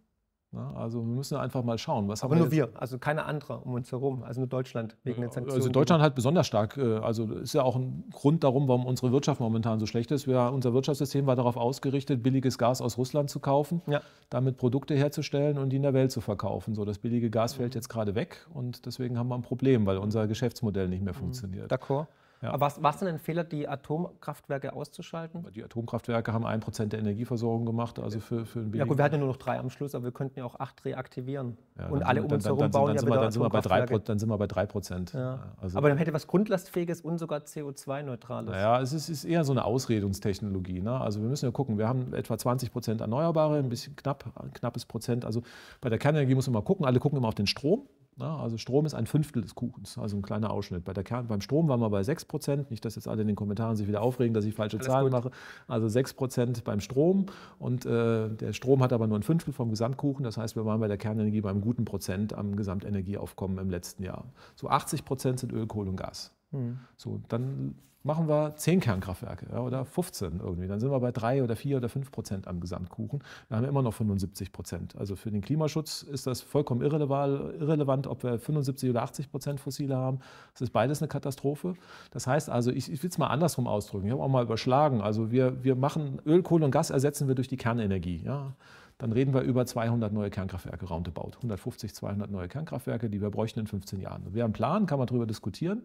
Also wir müssen einfach mal schauen. Was Aber nur wir, also keine andere um uns herum, also nur Deutschland wegen den Sanktionen. Also Deutschland halt besonders stark. Äh, also ist ja auch ein Grund darum, warum unsere Wirtschaft momentan so schlecht ist. Wir, unser Wirtschaftssystem war darauf ausgerichtet, billiges Gas aus Russland zu kaufen, ja. damit Produkte herzustellen und die in der Welt zu verkaufen. So, das billige Gas fällt jetzt gerade weg und deswegen haben wir ein Problem, weil unser Geschäftsmodell nicht mehr mhm. funktioniert. D'accord. Ja. Aber was war es denn ein Fehler, die Atomkraftwerke auszuschalten? Die Atomkraftwerke haben ein Prozent der Energieversorgung gemacht, also für, für einen Ja gut, wir hatten ja nur noch drei am Schluss, aber wir könnten ja auch acht reaktivieren. Ja, und alle um uns herum bauen ja wieder dann sind, wir bei drei, dann sind wir bei drei Prozent. Ja. Also, aber dann hätte was Grundlastfähiges und sogar CO2-Neutrales. Naja, es ist, ist, eher so eine Ausredungstechnologie. Ne? Also wir müssen ja gucken, wir haben etwa 20 Prozent Erneuerbare, ein bisschen knapp, ein knappes Prozent. Also bei der Kernenergie muss man mal gucken, alle gucken immer auf den Strom. Also Strom ist ein Fünftel des Kuchens, also ein kleiner Ausschnitt. Bei der Kern, beim Strom waren wir bei 6 Prozent. Nicht, dass jetzt alle in den Kommentaren sich wieder aufregen, dass ich falsche Alles Zahlen gut. mache. Also 6 Prozent beim Strom. Und äh, der Strom hat aber nur ein Fünftel vom Gesamtkuchen. Das heißt, wir waren bei der Kernenergie beim guten Prozent am Gesamtenergieaufkommen im letzten Jahr. So 80 Prozent sind Öl, Kohle und Gas. Mhm. So, dann machen wir 10 Kernkraftwerke ja, oder 15 irgendwie. Dann sind wir bei 3 oder 4 oder 5 Prozent am Gesamtkuchen. Wir haben immer noch 75 Prozent. Also für den Klimaschutz ist das vollkommen irrelevant, ob wir 75 oder 80 Prozent fossile haben. Das ist beides eine Katastrophe. Das heißt also, ich, ich will es mal andersrum ausdrücken. Ich habe auch mal überschlagen. Also wir, wir machen Öl, Kohle und Gas ersetzen wir durch die Kernenergie. Ja dann reden wir über 200 neue Kernkraftwerke roundabout. 150, 200 neue Kernkraftwerke, die wir bräuchten in 15 Jahren. Wir haben einen Plan, kann man darüber diskutieren.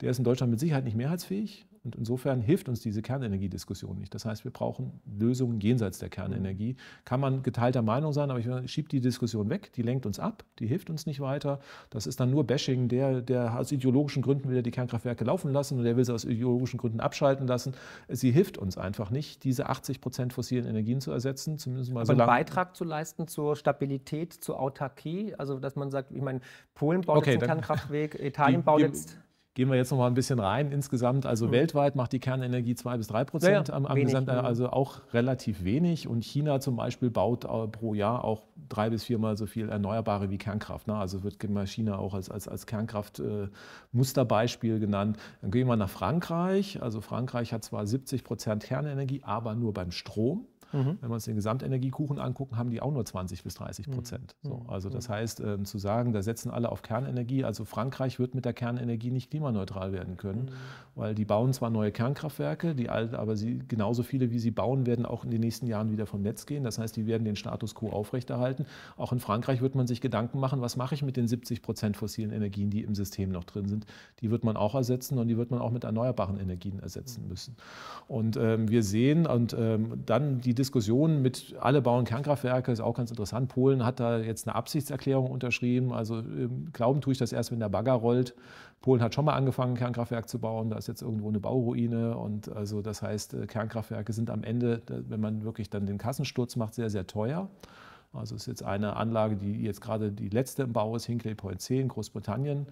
Der ist in Deutschland mit Sicherheit nicht mehrheitsfähig. Und insofern hilft uns diese Kernenergiediskussion nicht. Das heißt, wir brauchen Lösungen jenseits der Kernenergie. Kann man geteilter Meinung sein, aber ich schiebe die Diskussion weg, die lenkt uns ab, die hilft uns nicht weiter. Das ist dann nur Bashing, der, der aus ideologischen Gründen will die Kernkraftwerke laufen lassen und der will sie aus ideologischen Gründen abschalten lassen. Sie hilft uns einfach nicht, diese 80 Prozent fossilen Energien zu ersetzen, zumindest mal aber so einen Beitrag zu leisten zur Stabilität, zur Autarkie, also dass man sagt, ich meine, Polen baut okay, jetzt einen Kernkraftwerk, Italien die, baut jetzt Gehen wir jetzt noch mal ein bisschen rein. Insgesamt, also mhm. weltweit macht die Kernenergie zwei bis drei Prozent ja, am, am Gesamt, also auch relativ wenig. Und China zum Beispiel baut pro Jahr auch drei bis viermal so viel Erneuerbare wie Kernkraft. Ne? Also wird China auch als, als, als Kernkraft-Musterbeispiel äh, genannt. Dann gehen wir nach Frankreich. Also Frankreich hat zwar 70 Prozent Kernenergie, aber nur beim Strom. Mhm. Wenn wir uns den Gesamtenergiekuchen angucken, haben die auch nur 20 bis 30 Prozent. Mhm. So, also das mhm. heißt, äh, zu sagen, da setzen alle auf Kernenergie, also Frankreich wird mit der Kernenergie nicht klimaneutral werden können, mhm. weil die bauen zwar neue Kernkraftwerke, die alte, aber sie, genauso viele wie sie bauen, werden auch in den nächsten Jahren wieder vom Netz gehen. Das heißt, die werden den Status quo aufrechterhalten. Auch in Frankreich wird man sich Gedanken machen, was mache ich mit den 70 Prozent fossilen Energien, die im System noch drin sind. Die wird man auch ersetzen und die wird man auch mit erneuerbaren Energien ersetzen müssen. Und ähm, wir sehen, und ähm, dann die Diskussion mit alle bauen Kernkraftwerke, ist auch ganz interessant. Polen hat da jetzt eine Absichtserklärung unterschrieben. Also glauben tue ich das erst, wenn der Bagger rollt. Polen hat schon mal angefangen, Kernkraftwerk zu bauen. Da ist jetzt irgendwo eine Bauruine. Und also das heißt, äh, Kernkraftwerke sind am Ende, wenn man wirklich dann den Kassensturz macht, sehr, sehr teuer. Also es ist jetzt eine Anlage, die jetzt gerade die letzte im Bau ist, Hinkley Point C in Großbritannien.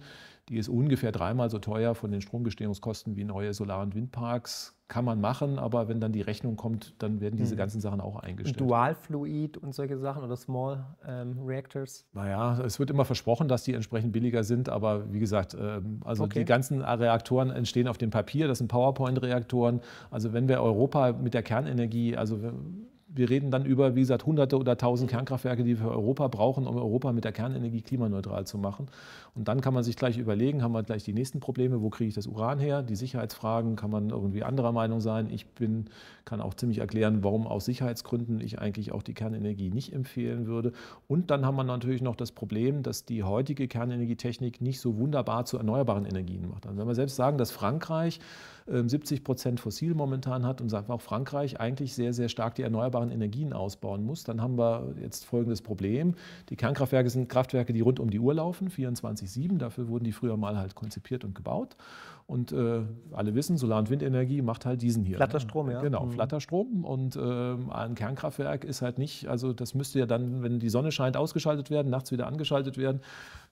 Die ist ungefähr dreimal so teuer von den Stromgestehungskosten wie neue Solar- und Windparks. Kann man machen, aber wenn dann die Rechnung kommt, dann werden diese mhm. ganzen Sachen auch eingestellt. Dualfluid und solche Sachen oder Small ähm, Reactors? Naja, es wird immer versprochen, dass die entsprechend billiger sind, aber wie gesagt, ähm, also okay. die ganzen Reaktoren entstehen auf dem Papier, das sind PowerPoint-Reaktoren. Also wenn wir Europa mit der Kernenergie, also wir reden dann über, wie gesagt, hunderte oder tausend Kernkraftwerke, die wir für Europa brauchen, um Europa mit der Kernenergie klimaneutral zu machen. Und dann kann man sich gleich überlegen, haben wir gleich die nächsten Probleme, wo kriege ich das Uran her? Die Sicherheitsfragen, kann man irgendwie anderer Meinung sein. Ich bin, kann auch ziemlich erklären, warum aus Sicherheitsgründen ich eigentlich auch die Kernenergie nicht empfehlen würde. Und dann haben wir natürlich noch das Problem, dass die heutige Kernenergietechnik nicht so wunderbar zu erneuerbaren Energien macht. Also wenn wir selbst sagen, dass Frankreich 70 ähm, Prozent fossil momentan hat und auch Frankreich eigentlich sehr, sehr stark die erneuerbaren Energien ausbauen muss, dann haben wir jetzt folgendes Problem. Die Kernkraftwerke sind Kraftwerke, die rund um die Uhr laufen, 24-7. Dafür wurden die früher mal halt konzipiert und gebaut. Und äh, alle wissen, Solar- und Windenergie macht halt diesen hier. Flatterstrom, ja. Genau, mhm. Flatterstrom. Und äh, ein Kernkraftwerk ist halt nicht, also das müsste ja dann, wenn die Sonne scheint, ausgeschaltet werden, nachts wieder angeschaltet werden.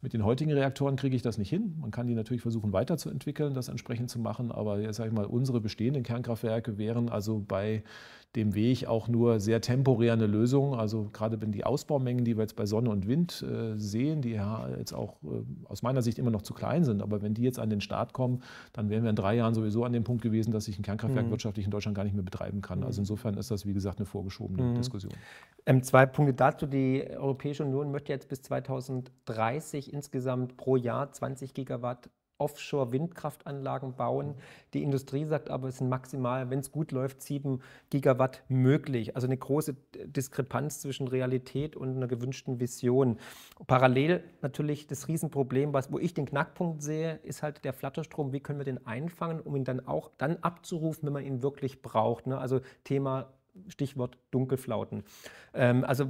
Mit den heutigen Reaktoren kriege ich das nicht hin. Man kann die natürlich versuchen weiterzuentwickeln, das entsprechend zu machen. Aber jetzt sage ich mal, unsere bestehenden Kernkraftwerke wären also bei dem Weg auch nur sehr temporär eine Lösung. Also gerade wenn die Ausbaumengen, die wir jetzt bei Sonne und Wind äh, sehen, die ja jetzt auch äh, aus meiner Sicht immer noch zu klein sind, aber wenn die jetzt an den Start kommen, dann wären wir in drei Jahren sowieso an dem Punkt gewesen, dass sich ein Kernkraftwerk mhm. wirtschaftlich in Deutschland gar nicht mehr betreiben kann. Also mhm. insofern ist das, wie gesagt, eine vorgeschobene mhm. Diskussion. Ähm, zwei Punkte dazu. Die Europäische Union möchte jetzt bis 2030 insgesamt pro Jahr 20 Gigawatt Offshore-Windkraftanlagen bauen. Die Industrie sagt aber, es sind maximal, wenn es gut läuft, 7 Gigawatt möglich. Also eine große Diskrepanz zwischen Realität und einer gewünschten Vision. Parallel natürlich das Riesenproblem, was, wo ich den Knackpunkt sehe, ist halt der Flatterstrom. Wie können wir den einfangen, um ihn dann auch dann abzurufen, wenn man ihn wirklich braucht? Ne? Also Thema Stichwort Dunkelflauten. Ähm, also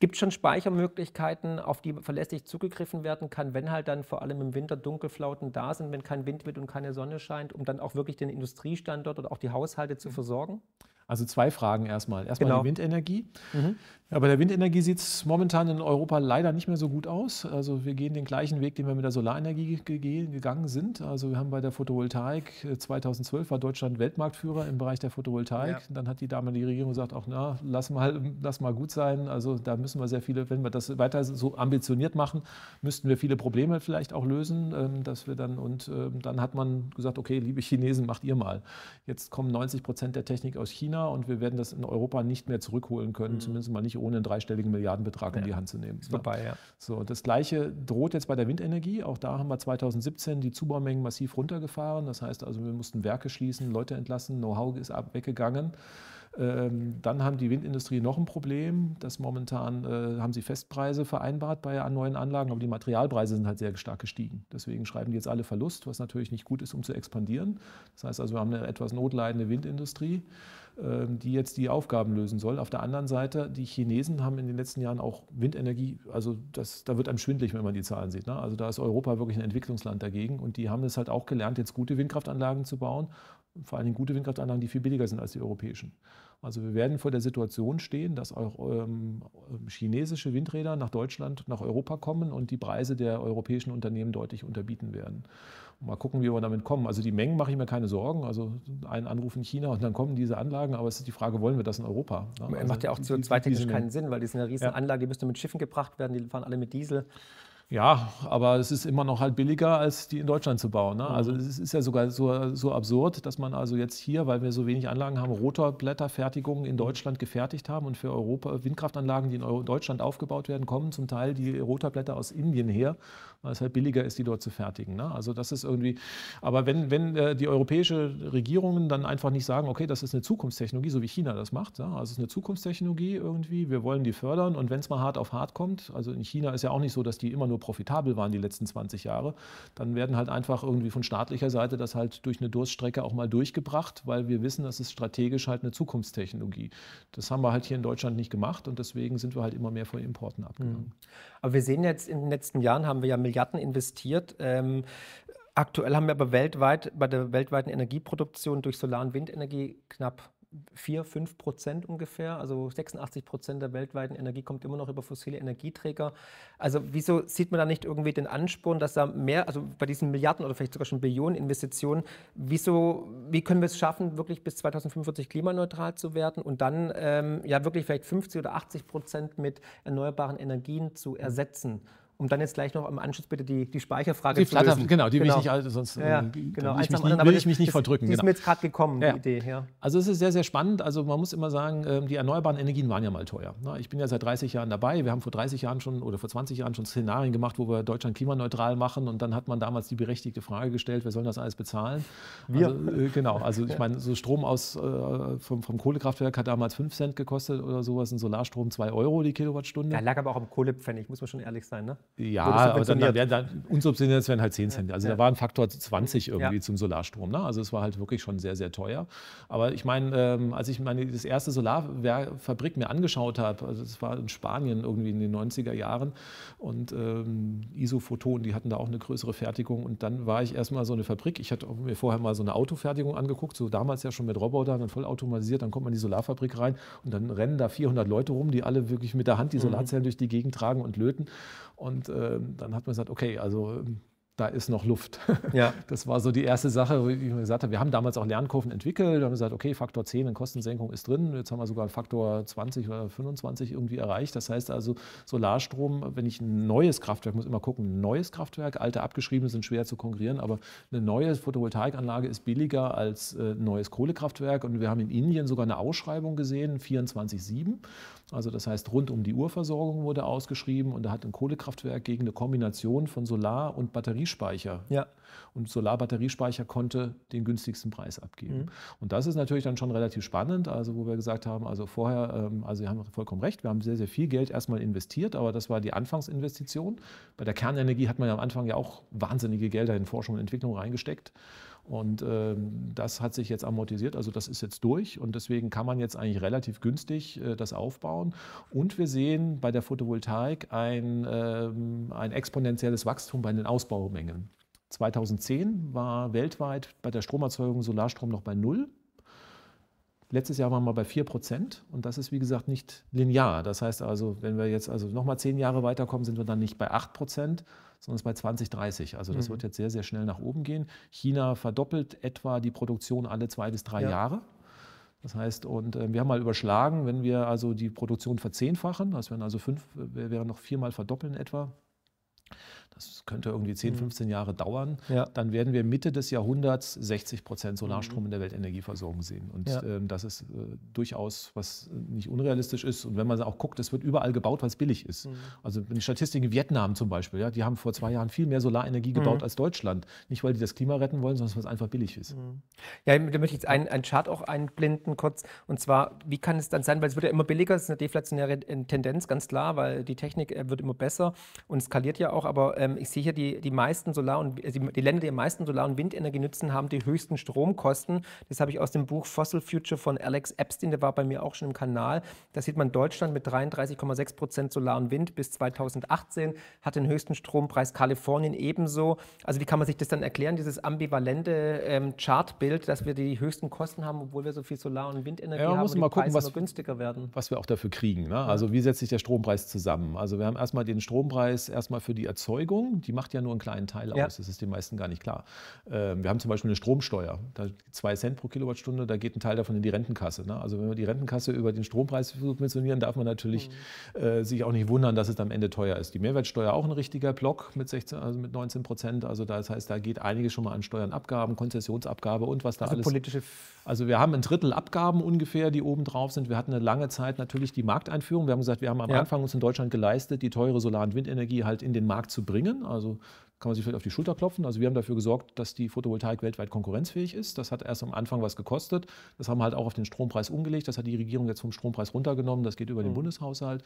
gibt es schon Speichermöglichkeiten, auf die verlässlich zugegriffen werden kann, wenn halt dann vor allem im Winter Dunkelflauten da sind, wenn kein Wind weht und keine Sonne scheint, um dann auch wirklich den Industriestandort oder auch die Haushalte zu versorgen? Also zwei Fragen erstmal. Erstmal genau. die Windenergie. Mhm. Ja, bei der Windenergie sieht es momentan in Europa leider nicht mehr so gut aus. Also wir gehen den gleichen Weg, den wir mit der Solarenergie gegangen sind. Also wir haben bei der Photovoltaik 2012 äh, war Deutschland Weltmarktführer im Bereich der Photovoltaik. Ja. Dann hat die damalige Regierung gesagt, auch na, lass mal, lass mal gut sein. Also da müssen wir sehr viele, wenn wir das weiter so ambitioniert machen, müssten wir viele Probleme vielleicht auch lösen, ähm, dass wir dann und ähm, dann hat man gesagt, okay, liebe Chinesen, macht ihr mal. Jetzt kommen 90 Prozent der Technik aus China und wir werden das in Europa nicht mehr zurückholen können, mhm. zumindest mal nicht ohne einen dreistelligen Milliardenbetrag ja. in die Hand zu nehmen. Ist vorbei, ja. So, das Gleiche droht jetzt bei der Windenergie. Auch da haben wir 2017 die Zubaumengen massiv runtergefahren. Das heißt also, wir mussten Werke schließen, Leute entlassen, Know-how ist weggegangen. Ähm, dann haben die Windindustrie noch ein Problem, dass momentan äh, haben sie Festpreise vereinbart bei neuen Anlagen, aber die Materialpreise sind halt sehr stark gestiegen. Deswegen schreiben die jetzt alle Verlust, was natürlich nicht gut ist, um zu expandieren. Das heißt also, wir haben eine etwas notleidende Windindustrie. Ähm, die jetzt die Aufgaben lösen soll. Auf der anderen Seite, die Chinesen haben in den letzten Jahren auch Windenergie, also das, da wird einem schwindlig, wenn man die Zahlen sieht. Ne? Also da ist Europa wirklich ein Entwicklungsland dagegen und die haben es halt auch gelernt, jetzt gute Windkraftanlagen zu bauen, vor allem gute Windkraftanlagen, die viel billiger sind als die europäischen. Also wir werden vor der Situation stehen, dass auch ähm, chinesische Windräder nach Deutschland, nach Europa kommen und die Preise der europäischen Unternehmen deutlich unterbieten werden. Mal gucken, wie wir damit kommen. Also die Mengen mache ich mir keine Sorgen. Also ein Anruf in China und dann kommen diese Anlagen. Aber es ist die Frage, wollen wir das in Europa? Also macht ja auch CO2-technisch keinen Sinn, weil die sind eine riesen ja. Anlage, die müsste mit Schiffen gebracht werden, die fahren alle mit Diesel. Ja, aber es ist immer noch halt billiger, als die in Deutschland zu bauen. Ne? Mhm. Also es ist ja sogar so, so absurd, dass man also jetzt hier, weil wir so wenig Anlagen haben, Rotorblätterfertigungen in Deutschland gefertigt haben und für Europa Windkraftanlagen, die in Deutschland aufgebaut werden, kommen zum Teil die Rotorblätter aus Indien her, weil es halt billiger ist, die dort zu fertigen. Ne? Also das ist irgendwie, aber wenn, wenn äh, die europäische Regierungen dann einfach nicht sagen, okay, das ist eine Zukunftstechnologie, so wie China das macht, ja? also es ist eine Zukunftstechnologie irgendwie, wir wollen die fördern und wenn es mal hart auf hart kommt, also in China ist ja auch nicht so, dass die immer nur profitabel waren die letzten 20 Jahre, dann werden halt einfach irgendwie von staatlicher Seite das halt durch eine Durststrecke auch mal durchgebracht, weil wir wissen, das ist strategisch halt eine Zukunftstechnologie. Das haben wir halt hier in Deutschland nicht gemacht und deswegen sind wir halt immer mehr von Importen abgegangen. Mhm. Aber wir sehen jetzt in den letzten Jahren haben wir ja Milliarden investiert. Ähm, aktuell haben wir aber weltweit bei der weltweiten Energieproduktion durch Solar- und Windenergie knapp 4, 5 Prozent ungefähr. Also 86 Prozent der weltweiten Energie kommt immer noch über fossile Energieträger. Also wieso sieht man da nicht irgendwie den Ansporn, dass da mehr, also bei diesen Milliarden oder vielleicht sogar schon Billionen Investitionen, wieso, wie können wir es schaffen, wirklich bis 2045 klimaneutral zu werden und dann ähm, ja wirklich vielleicht 50 oder 80 Prozent mit erneuerbaren Energien zu ersetzen? Um dann jetzt gleich noch im Anschluss bitte die, die Speicherfrage die zu lösen. Genau, die genau. will ich nicht, also sonst ja, genau. will ich mich nicht, will ich mich nicht verdrücken. Die ist genau. mir jetzt gerade gekommen, ja. die Idee. Ja. Also es ist sehr, sehr spannend. Also man muss immer sagen, ähm, die erneuerbaren Energien waren ja mal teuer. Ich bin ja seit 30 Jahren dabei. Wir haben vor 30 Jahren schon oder vor 20 Jahren schon Szenarien gemacht, wo wir Deutschland klimaneutral machen. Und dann hat man damals die berechtigte Frage gestellt, wer soll das alles bezahlen? Wir. Also, äh, genau, also ich meine, so Strom aus, äh, vom, vom, Kohlekraftwerk hat damals 5 Cent gekostet oder sowas, ein Solarstrom 2 Euro die Kilowattstunde. Ja, lag aber auch am Kohlepfennig, muss man schon ehrlich sein. Ne? Ja, dann, dann wären dann, unsubventioniert wären halt 10 Cent. Also ja. da war ein Faktor 20 irgendwie ja. zum Solarstrom. Ne? Also es war halt wirklich schon sehr, sehr teuer. Aber ich meine, ähm, als ich meine, das erste Solarfabrik mir angeschaut habe, also es war in Spanien irgendwie in den 90er Jahren und ähm, Isophoton, die hatten da auch eine größere Fertigung und dann war ich erstmal so eine Fabrik. Ich hatte mir vorher mal so eine Autofertigung angeguckt, so damals ja schon mit Robotern, dann voll automatisiert, dann kommt man in die Solarfabrik rein und dann rennen da 400 Leute rum, die alle wirklich mit der Hand die mhm. Solarzellen mhm. durch die Gegend tragen und löten. Und äh, dann hat man gesagt, okay, also ähm, da ist noch Luft. Ja. Das war so die erste Sache, wie ich gesagt habe. Wir haben damals auch Lernkurven entwickelt. Wir haben gesagt, okay, Faktor 10 in Kostensenkung ist drin. Jetzt haben wir sogar Faktor 20 oder 25 irgendwie erreicht. Das heißt also, Solarstrom, wenn ich ein neues Kraftwerk, muss immer gucken, ein neues Kraftwerk, alte abgeschriebene sind schwer zu konkurrieren, aber eine neue Photovoltaikanlage ist billiger als äh, ein neues Kohlekraftwerk. Und wir haben in Indien sogar eine Ausschreibung gesehen, 24-7. Also das heißt, rund um die Uhrversorgung wurde ausgeschrieben und da hat ein Kohlekraftwerk gegen eine Kombination von Solar- und Batteriespeicher. Ja. Und Solarbatteriespeicher konnte den günstigsten Preis abgeben. Mhm. Und das ist natürlich dann schon relativ spannend, also wo wir gesagt haben, also vorher, ähm, also Sie haben vollkommen recht, wir haben sehr, sehr viel Geld erstmal investiert, aber das war die Anfangsinvestition. Bei der Kernenergie hat man ja am Anfang ja auch wahnsinnige Gelder in Forschung und Entwicklung reingesteckt. Und ähm, das hat sich jetzt amortisiert, also das ist jetzt durch und deswegen kann man jetzt eigentlich relativ günstig äh, das aufbauen. Und wir sehen bei der Photovoltaik ein, ähm, ein exponentielles Wachstum bei den Ausbaumengen. 2010 war weltweit bei der Stromerzeugung Solarstrom noch bei Null. Letztes Jahr waren wir bei 4 Prozent und das ist wie gesagt nicht linear. Das heißt also, wenn wir jetzt also nochmal zehn Jahre weiterkommen, sind wir dann nicht bei 8 Prozent, sondern es ist bei 2030. Also das mhm. wird jetzt sehr, sehr schnell nach oben gehen. China verdoppelt etwa die Produktion alle zwei bis drei ja. Jahre. Das heißt, und äh, wir haben mal überschlagen, wenn wir also die Produktion verzehnfachen, das wären also fünf, wir wären noch viermal verdoppeln etwa, das könnte irgendwie 10, 15 mhm. Jahre dauern, ja. dann werden wir Mitte des Jahrhunderts 60 Prozent Solarstrom mhm. in der Weltenergieversorgung sehen. Und ja. ähm, das ist äh, durchaus, was nicht unrealistisch ist. Und wenn man auch guckt, es wird überall gebaut, weil es billig ist. Mhm. Also die Statistiken in Vietnam zum Beispiel, ja, die haben vor zwei Jahren viel mehr Solarenergie gebaut mhm. als Deutschland. Nicht, weil die das Klima retten wollen, sondern weil es einfach billig ist. Mhm. Ja, da möchte ich jetzt einen, einen Chart auch einblenden kurz. Und zwar, wie kann es dann sein, weil es wird ja immer billiger, es ist eine deflationäre Tendenz, ganz klar, weil die Technik äh, wird immer besser und skaliert ja auch, aber ähm, ich sehe hier, die, die meisten Solar- und äh, die, Länder, die am meisten Solar- und Windenergie nutzen, haben die höchsten Stromkosten. Das habe ich aus dem Buch Fossil Future von Alex Epstein, der war bei mir auch schon im Kanal. Da sieht man Deutschland mit 33,6 Prozent Solar und Wind bis 2018 hat den höchsten Strompreis, Kalifornien ebenso. Also wie kann man sich das dann erklären, dieses ambivalente ähm, Chartbild, dass wir die höchsten Kosten haben, obwohl wir so viel Solar- und Windenergie ja, haben und die mal gucken, was, günstiger werden? Was wir auch dafür kriegen. Ne? Also wie setzt sich der Strompreis zusammen? Also wir haben erstmal den Strompreis erstmal für die Erzeugung Regulierung, die macht ja nur einen kleinen Teil ja. aus. Das ist den meisten gar nicht klar. Ähm, wir haben zum Beispiel eine Stromsteuer. Da zwei Cent pro Kilowattstunde, da geht ein Teil davon in die Rentenkasse. Ne? Also wenn wir die Rentenkasse über den Strompreis subventionieren, darf man natürlich mhm. äh, sich auch nicht wundern, dass es am Ende teuer ist. Die Mehrwertsteuer auch ein richtiger Block mit 16, also mit 19 Prozent. Also das heißt, da geht einiges schon mal an Steuern, Abgaben, Konzessionsabgabe und was da also alles. Politische also wir haben ein Drittel Abgaben ungefähr, die oben drauf sind. Wir hatten eine lange Zeit natürlich die Markteinführung. Wir haben gesagt, wir haben am ja. Anfang uns in Deutschland geleistet, die teure Solar- und Windenergie halt in den Markt zu bringen. Also kann man sich vielleicht auf die Schulter klopfen. Also wir haben dafür gesorgt, dass die Photovoltaik weltweit konkurrenzfähig ist. Das hat erst am Anfang was gekostet. Das haben wir halt auch auf den Strompreis umgelegt. Das hat die Regierung jetzt vom Strompreis runtergenommen. Das geht über den mhm. Bundeshaushalt.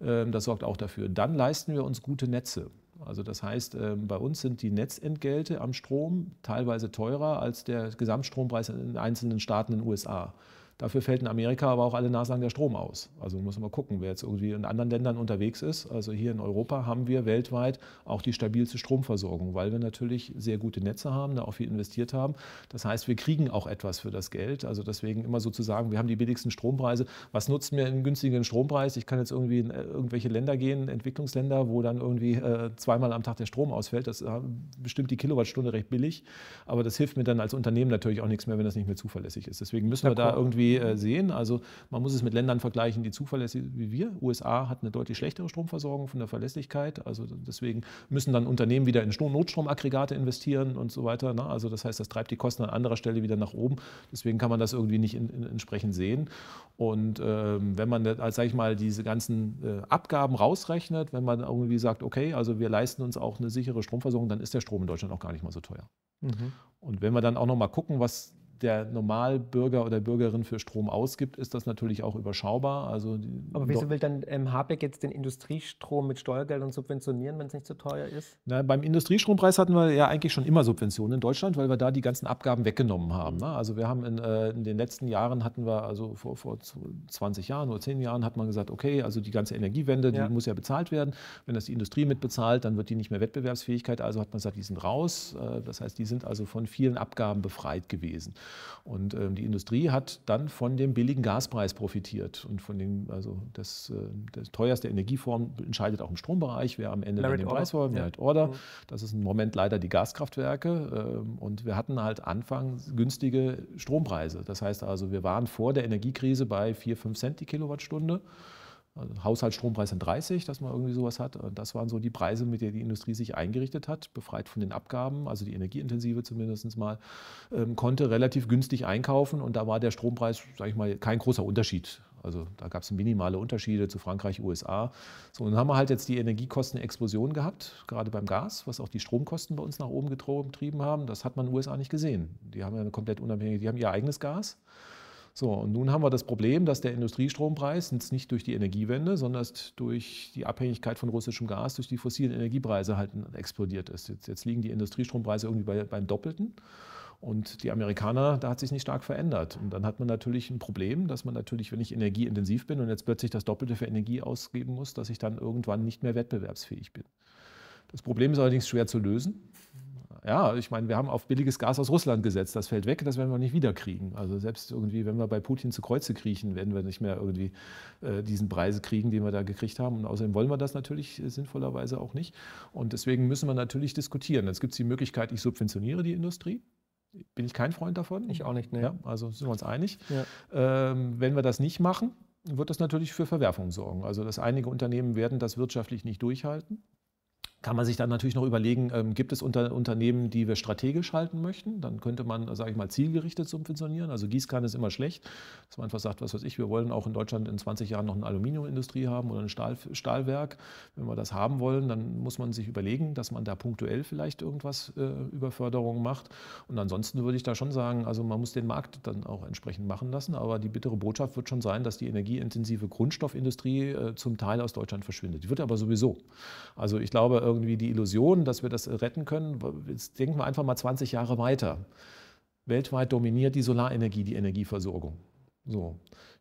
Ähm, das sorgt auch dafür. Dann leisten wir uns gute Netze. Also das heißt, ähm, bei uns sind die Netzentgelte am Strom teilweise teurer als der Gesamtstrompreis in einzelnen Staaten in den USA. Dafür fällt in Amerika aber auch alle Nasen der Strom aus. Also muss man mal gucken, wer jetzt irgendwie in anderen Ländern unterwegs ist. Also hier in Europa haben wir weltweit auch die stabilste Stromversorgung, weil wir natürlich sehr gute Netze haben, da auch viel investiert haben. Das heißt, wir kriegen auch etwas für das Geld. Also deswegen immer sozusagen, wir haben die billigsten Strompreise. Was nutzt mir einen günstigen Strompreis? Ich kann jetzt irgendwie in äh, irgendwelche Länder gehen, Entwicklungsländer, wo dann irgendwie äh, zweimal am Tag der Strom ausfällt. Das äh, bestimmt die Kilowattstunde recht billig. Aber das hilft mir dann als Unternehmen natürlich auch nichts mehr, wenn das nicht mehr zuverlässig ist. Deswegen müssen wir da irgendwie irgendwie äh, sehen. Also man muss es mit Ländern vergleichen, die zuverlässig wie wir. USA hat eine deutlich schlechtere Stromversorgung von der Verlässlichkeit. Also deswegen müssen dann Unternehmen wieder in Notstromaggregate investieren und so weiter. Ne? Also das heißt, das treibt die Kosten an anderer Stelle wieder nach oben. Deswegen kann man das irgendwie nicht in, in, entsprechend sehen. Und ähm, wenn man, als sage ich mal, diese ganzen äh, Abgaben rausrechnet, wenn man irgendwie sagt, okay, also wir leisten uns auch eine sichere Stromversorgung, dann ist der Strom in Deutschland auch gar nicht mal so teuer. Mhm. Und wenn wir dann auch noch mal gucken, was der Normalbürger oder Bürgerin für Strom ausgibt, ist das natürlich auch überschaubar. Also Aber wieso will dann ähm, Habeck jetzt den Industriestrom mit Steuergeldern subventionieren, wenn es nicht zu so teuer ist? Na, beim Industriestrompreis hatten wir ja eigentlich schon immer Subventionen in Deutschland, weil wir da die ganzen Abgaben weggenommen haben. Ne? Also wir haben in, äh, in, den letzten Jahren hatten wir, also vor, vor 20 Jahren oder 10 Jahren hat man gesagt, okay, also die ganze Energiewende, die ja. muss ja bezahlt werden. Wenn das die Industrie mitbezahlt, dann wird die nicht mehr Wettbewerbsfähigkeit. Also hat man gesagt, die sind raus. Äh, das heißt, die sind also von vielen Abgaben befreit gewesen. Und ähm, die Industrie hat dann von dem billigen Gaspreis profitiert. Und von dem, also das, äh, das teuerste Energieform entscheidet auch im Strombereich, wer am Ende Merit den Preis wollen, Merit ja. Order. Mhm. Das ist im Moment leider die Gaskraftwerke. Ähm, und wir hatten halt Anfang günstige Strompreise. Das heißt also, wir waren vor der Energiekrise bei 4, 5 Cent die Kilowattstunde. Also Haushaltsstrompreis sind 30, dass man irgendwie sowas hat. Das waren so die Preise, mit denen die Industrie sich eingerichtet hat, befreit von den Abgaben. Also die energieintensive zumindest mal, ähm, konnte relativ günstig einkaufen und da war der Strompreis, sage ich mal, kein großer Unterschied. Also da gab es minimale Unterschiede zu Frankreich, USA. So, und dann haben wir halt jetzt die Energiekostenexplosion gehabt, gerade beim Gas, was auch die Stromkosten bei uns nach oben getrieben haben. Das hat man in den USA nicht gesehen. Die haben ja eine komplett unabhängige, die haben ihr eigenes Gas. So, und nun haben wir das Problem, dass der Industriestrompreis jetzt nicht durch die Energiewende, sondern durch die Abhängigkeit von russischem Gas, durch die fossilen Energiepreise halt explodiert ist. Jetzt, jetzt liegen die Industriestrompreise irgendwie bei, beim Doppelten. Und die Amerikaner, da hat sich nicht stark verändert. Und dann hat man natürlich ein Problem, dass man natürlich, wenn ich energieintensiv bin und jetzt plötzlich das Doppelte für Energie ausgeben muss, dass ich dann irgendwann nicht mehr wettbewerbsfähig bin. Das Problem ist allerdings schwer zu lösen. Ja, ich meine, wir haben auf billiges Gas aus Russland gesetzt. Das fällt weg, das werden wir nicht wiederkriegen. Also selbst irgendwie, wenn wir bei Putin zu Kreuze kriechen, werden wir nicht mehr irgendwie äh, diesen Preise kriegen, den wir da gekriegt haben. Und außerdem wollen wir das natürlich äh, sinnvollerweise auch nicht. Und deswegen müssen wir natürlich diskutieren. Jetzt gibt es die Möglichkeit, ich subventioniere die Industrie. Bin ich kein Freund davon. Ich auch nicht, ne. Ja, also sind wir uns einig. Ja. Ähm, wenn wir das nicht machen, wird das natürlich für Verwerfungen sorgen. Also dass einige Unternehmen werden das wirtschaftlich nicht durchhalten kann man sich dann natürlich noch überlegen, ähm, gibt es unter, Unternehmen, die wir strategisch halten möchten? Dann könnte man, sage ich mal, zielgerichtet subventionieren. Also Gießkanne ist immer schlecht, dass man einfach sagt, was weiß ich, wir wollen auch in Deutschland in 20 Jahren noch eine Aluminiumindustrie haben oder ein Stahl, Stahlwerk. Wenn wir das haben wollen, dann muss man sich überlegen, dass man da punktuell vielleicht irgendwas äh, über Förderung macht. Und ansonsten würde ich da schon sagen, also man muss den Markt dann auch entsprechend machen lassen. Aber die bittere Botschaft wird schon sein, dass die energieintensive Grundstoffindustrie äh, zum Teil aus Deutschland verschwindet. Die wird aber sowieso. Also ich glaube, irgendwie die Illusion, dass wir das retten können. Jetzt denken wir einfach mal 20 Jahre weiter. Weltweit dominiert die Solarenergie die Energieversorgung. So.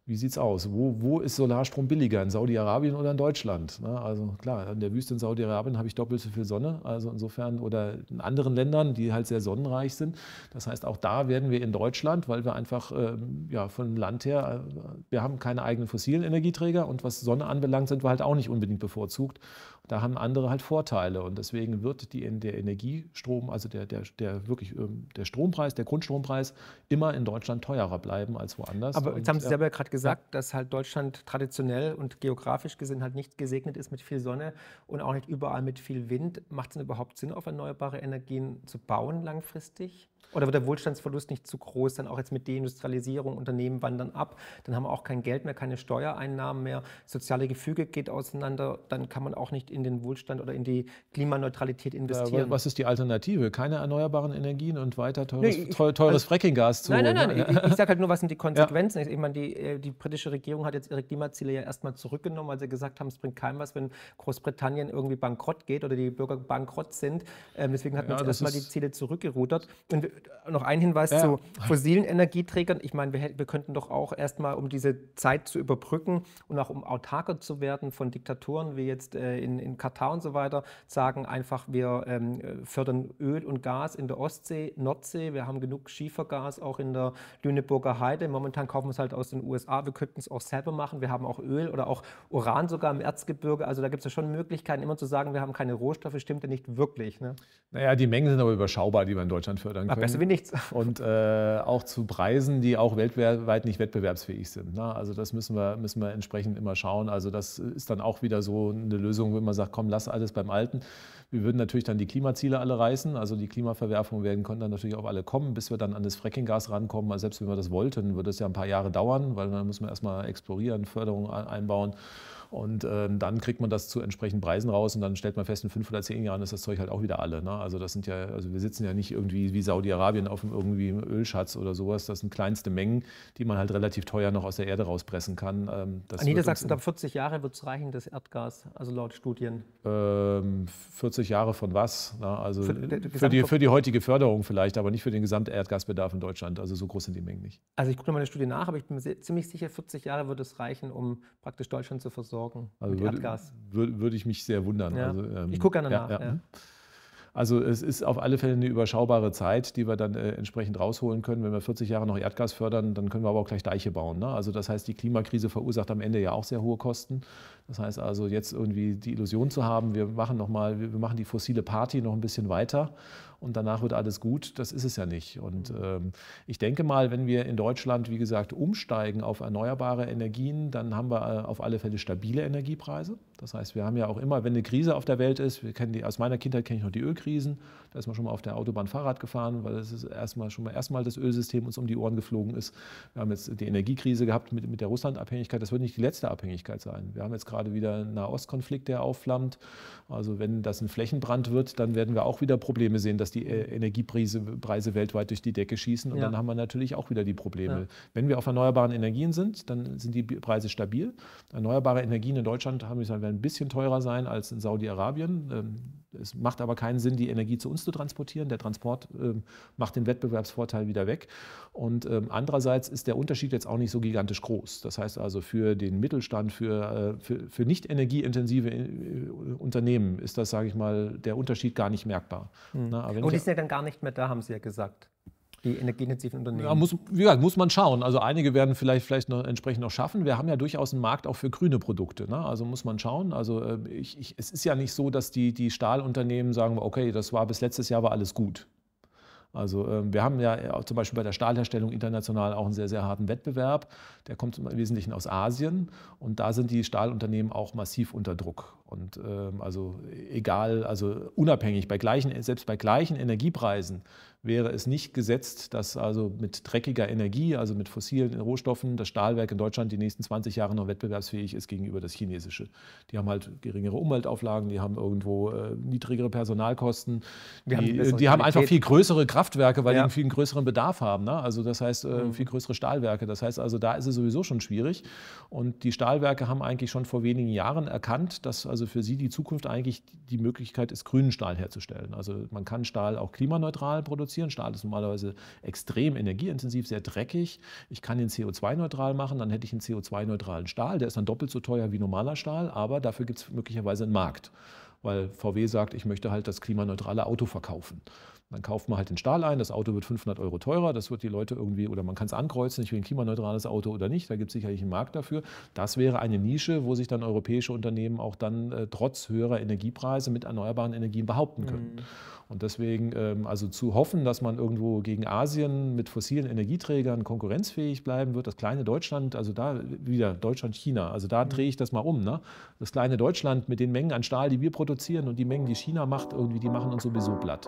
Wie sieht es aus? Wo, wo, ist Solarstrom billiger? In Saudi-Arabien oder in Deutschland? Ne? Also klar, in der Wüste in Saudi-Arabien habe ich doppelt so viel Sonne. Also insofern, oder in anderen Ländern, die halt sehr sonnenreich sind. Das heißt, auch da werden wir in Deutschland, weil wir einfach ähm, ja, von Land her, äh, wir haben keine eigenen fossilen Energieträger und was Sonne anbelangt, sind wir halt auch nicht unbedingt bevorzugt. Da haben andere halt Vorteile und deswegen wird die, der Energiestrom, also der, der, der wirklich ähm, der Strompreis, der Grundstrompreis immer in Deutschland teurer bleiben als woanders. Aber jetzt haben Sie selber ja gerade gesagt, ja. dass halt Deutschland traditionell und geografisch gesehen halt nicht gesegnet ist mit viel Sonne und auch nicht überall mit viel Wind. Macht es denn überhaupt Sinn, auf erneuerbare Energien zu bauen langfristig? Oder wird der Wohlstandsverlust nicht zu groß, dann auch jetzt mit Deindustrialisierung, Unternehmen wandern ab, dann haben wir auch kein Geld mehr, keine Steuereinnahmen mehr, soziale Gefüge geht auseinander, dann kann man auch nicht in den Wohlstand oder in die Klimaneutralität investieren. Ja, was ist die Alternative? Keine erneuerbaren Energien und weiter teures, nee, ich, teures also, Frackinggas zu Nein, nein, nein, ne? ich, ich sage halt nur, was sind die Konsequenzen? Ja. Ich, meine, die, äh, die britische Regierung hat jetzt ihre Klimaziele ja erstmal zurückgenommen, weil sie gesagt haben, es bringt keinem was, wenn Großbritannien irgendwie bankrott geht oder die Bürger bankrott sind. Ähm, deswegen hat man ja, jetzt erstmal die Ziele zurückgerudert. Und noch ein Hinweis ja. zu fossilen Energieträgern. Ich meine, wir, wir könnten doch auch erstmal, um diese Zeit zu überbrücken und auch um autarker zu werden von Diktaturen wie jetzt äh, in, in Katar und so weiter, sagen einfach, wir ähm, fördern Öl und Gas in der Ostsee, Nordsee. Wir haben genug Schiefergas auch in der Lüneburger Heide. Momentan kaufen wir es halt aus den USA. Wir könnten es auch selber machen. Wir haben auch Öl oder auch Uran sogar im Erzgebirge. Also da gibt es ja schon Möglichkeiten, immer zu sagen, wir haben keine Rohstoffe, stimmt ja nicht wirklich. Ne? Naja, die Mengen sind aber überschaubar, die wir in Deutschland fördern können. Besser wie nichts. Und äh, auch zu Preisen, die auch weltweit nicht wettbewerbsfähig sind. Ne? Also das müssen wir, müssen wir entsprechend immer schauen. Also das ist dann auch wieder so eine Lösung, wenn man sagt, komm, lass alles beim Alten. Wir würden natürlich dann die Klimaziele alle reißen. Also die Klimaverwerfungen werden können dann natürlich auch alle kommen, bis wir dann an das Frackinggas rankommen. Also selbst wenn wir das wollten, würde es ja ein paar Jahre dauern, weil dann muss man erstmal explorieren, Förderung einbauen. Und äh, dann kriegt man das zu entsprechenden Preisen raus und dann stellt man fest, in fünf oder zehn Jahren ist das Zeug halt auch wieder alle. Ne? Also das sind ja, also wir sitzen ja nicht irgendwie wie Saudi-Arabien auf einem irgendwie Ölschatz oder sowas. Das sind kleinste Mengen, die man halt relativ teuer noch aus der Erde rauspressen kann. Ähm, das An Niedersachsen, ab 40 Jahre wird es reichen, das Erdgas, also laut Studien. Ähm, 40 Jahre von was? Na, also für, für, die, für die heutige Förderung vielleicht, aber nicht für den gesamten Erdgasbedarf in Deutschland. Also so groß sind die Mengen nicht. Also ich gucke mal eine Studie nach, aber ich bin mir ziemlich sicher, 40 Jahre wird es reichen, um praktisch Deutschland zu versorgen versorgen also würde, Erdgas. Würde, würde ich mich sehr wundern. Ja. Also, ähm, ich gucke gerne nach. Ja, ja. Also es ist auf alle Fälle eine überschaubare Zeit, die wir dann äh, entsprechend rausholen können. Wenn wir 40 Jahre noch Erdgas fördern, dann können wir aber auch gleich Deiche bauen. Ne? Also das heißt, die Klimakrise verursacht am Ende ja auch sehr hohe Kosten. Das heißt also jetzt irgendwie die Illusion zu haben, wir machen noch mal, wir machen die fossile Party noch ein bisschen weiter und danach wird alles gut, das ist es ja nicht. Und mhm. ähm, ich denke mal, wenn wir in Deutschland, wie gesagt, umsteigen auf erneuerbare Energien, dann haben wir äh, auf alle Fälle stabile Energiepreise. Das heißt, wir haben ja auch immer, wenn eine Krise auf der Welt ist, wir kennen die, aus meiner Kindheit kenne ich noch die Ölkrisen, da ist man schon mal auf der Autobahn Fahrrad gefahren, weil es ist erstmal schon mal erstmal das Ölsystem uns um die Ohren geflogen ist. Wir haben jetzt die Energiekrise gehabt mit, mit der Russlandabhängigkeit, das wird nicht die letzte Abhängigkeit sein. Wir haben jetzt gerade wieder einen Nahostkonflikt, der aufflammt. Also wenn das ein Flächenbrand wird, dann werden wir auch wieder Probleme sehen, dass die äh, Energiepreise Preise weltweit durch die Decke schießen und ja. dann haben wir natürlich auch wieder die Probleme. Ja. Wenn wir auf erneuerbaren Energien sind, dann sind die Preise stabil. Erneuerbare Energien in Deutschland haben, werden ein bisschen teurer sein als in Saudi-Arabien. Es macht aber keinen Sinn, die Energie zu uns zu transportieren. Der Transport ähm, macht den Wettbewerbsvorteil wieder weg. Und ähm, andererseits ist der Unterschied jetzt auch nicht so gigantisch groß. Das heißt also für den Mittelstand, für, äh, für, für nicht energieintensive äh, Unternehmen ist das, sage ich mal, der Unterschied gar nicht merkbar. Mhm. Na, Und die sind ja dann gar nicht mehr da, haben Sie ja gesagt die energieintensiven Unternehmen? Ja, muss, gesagt, muss man schauen. Also einige werden vielleicht, vielleicht noch entsprechend noch schaffen. Wir haben ja durchaus einen Markt auch für grüne Produkte. Ne? Also muss man schauen. Also äh, ich, ich, es ist ja nicht so, dass die, die Stahlunternehmen sagen, okay, das war bis letztes Jahr war alles gut. Also ähm, wir haben ja zum Beispiel bei der Stahlherstellung international auch einen sehr, sehr harten Wettbewerb. Der kommt im Wesentlichen aus Asien und da sind die Stahlunternehmen auch massiv unter Druck. Und ähm, also egal, also unabhängig, bei gleichen, selbst bei gleichen Energiepreisen wäre es nicht gesetzt, dass also mit dreckiger Energie, also mit fossilen Rohstoffen, das Stahlwerk in Deutschland die nächsten 20 Jahre noch wettbewerbsfähig ist gegenüber das chinesische. Die haben halt geringere Umweltauflagen, die haben irgendwo äh, niedrigere Personalkosten, die, haben, die haben, einfach viel größere Kraftwerke, weil ja. die einen viel größeren Bedarf haben. Ne? Also das heißt, äh, mhm. viel größere Stahlwerke. Das heißt also, da ist es sowieso schon schwierig. Und die Stahlwerke haben eigentlich schon vor wenigen Jahren erkannt, dass also für sie die Zukunft eigentlich die Möglichkeit ist, grünen Stahl herzustellen. Also man kann Stahl auch klimaneutral produzieren. Stahl ist normalerweise extrem energieintensiv, sehr dreckig. Ich kann ihn CO2-neutral machen, dann hätte ich einen CO2-neutralen Stahl. Der ist dann doppelt so teuer wie normaler Stahl, aber dafür gibt es möglicherweise einen Markt weil VW sagt, ich möchte halt das klimaneutrale Auto verkaufen. Dann kauft man halt den Stahl ein, das Auto wird 500 Euro teurer, das wird die Leute irgendwie, oder man kann es ankreuzen, ich will ein klimaneutrales Auto oder nicht, da gibt es sicherlich einen Markt dafür. Das wäre eine Nische, wo sich dann europäische Unternehmen auch dann äh, trotz höherer Energiepreise mit erneuerbaren Energien behaupten können. Mhm. Und deswegen ähm, also zu hoffen, dass man irgendwo gegen Asien mit fossilen Energieträgern konkurrenzfähig bleiben wird, das kleine Deutschland, also da wieder Deutschland, China, also da mhm. drehe ich das mal um. Ne? Das kleine Deutschland mit den Mengen an Stahl, die wir produzieren und die Mengen, die China macht, irgendwie, die machen uns sowieso platt.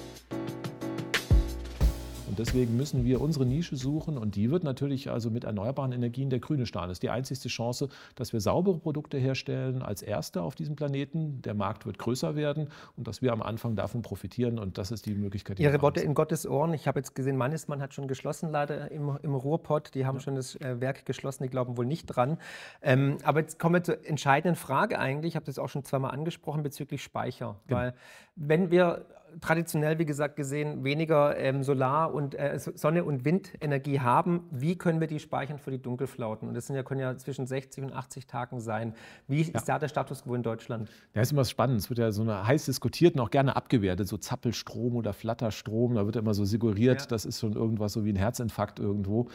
Deswegen müssen wir unsere Nische suchen und die wird natürlich also mit erneuerbaren Energien der grüne Stahl. Das ist die einzigste Chance, dass wir saubere Produkte herstellen als Erste auf diesem Planeten. Der Markt wird größer werden und dass wir am Anfang davon profitieren und das ist die Möglichkeit. Die Ihre Worte in Gottes Ohren. Ich habe jetzt gesehen, Mannesmann hat schon geschlossen leider im, im Ruhrpott. Die haben ja. schon das äh, Werk geschlossen, die glauben wohl nicht dran. Ähm, aber jetzt kommen wir zur entscheidenden Frage eigentlich. Ich habe das auch schon zweimal angesprochen bezüglich Speicher. Genau. Weil wenn wir traditionell, wie gesagt, gesehen weniger ähm, Solar- und äh, Sonne- und Windenergie haben, wie können wir die speichern für die Dunkelflauten? Und das sind ja, können ja zwischen 60 und 80 Tagen sein. Wie ja. ist da der Status quo in Deutschland? Ja, ist immer spannend. Es wird ja so eine heiß diskutiert und auch gerne abgewertet, so Zappelstrom oder Flatterstrom. Da wird immer so suggeriert, ja. das ist schon irgendwas so wie ein Herzinfarkt irgendwo.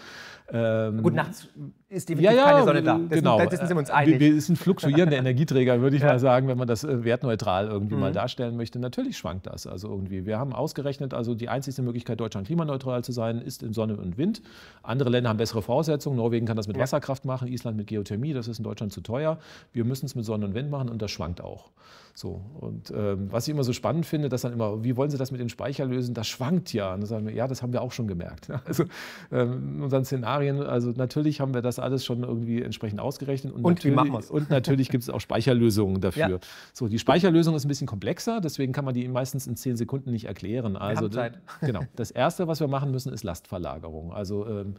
Ähm, Gut, nachts ist definitiv ja, ja, keine Sonne da. Das genau. Sind, sind wir uns einig. Wir, wir sind fluktuierende Energieträger, würde ich mal sagen, wenn man das äh, wertneutral irgendwie mhm. mal darstellen möchte. Natürlich schwankt das. Also irgendwie. Wir haben ausgerechnet, also die einzige Möglichkeit, Deutschland klimaneutral zu sein, ist in Sonne und Wind. Andere Länder haben bessere Voraussetzungen. Norwegen kann das mit ja. Wasserkraft machen, Island mit Geothermie. Das ist in Deutschland zu teuer. Wir müssen es mit Sonne und Wind machen und das schwankt auch. So, und ähm, was ich immer so spannend finde, dass dann immer, wie wollen Sie das mit dem Speicher lösen? Das schwankt ja. Und dann sagen wir, ja, das haben wir auch schon gemerkt. Also ähm, in unseren Szenarien, also natürlich haben wir das alles schon irgendwie entsprechend ausgerechnet. Und, und wie machen wir es? Und natürlich gibt es auch Speicherlösungen dafür. Ja. So, die Speicherlösung ist ein bisschen komplexer, deswegen kann man die meistens in zehn Sekunden nicht erklären. Also, wir haben Zeit. genau. Das erste, was wir machen müssen, ist Lastverlagerung. Also ähm,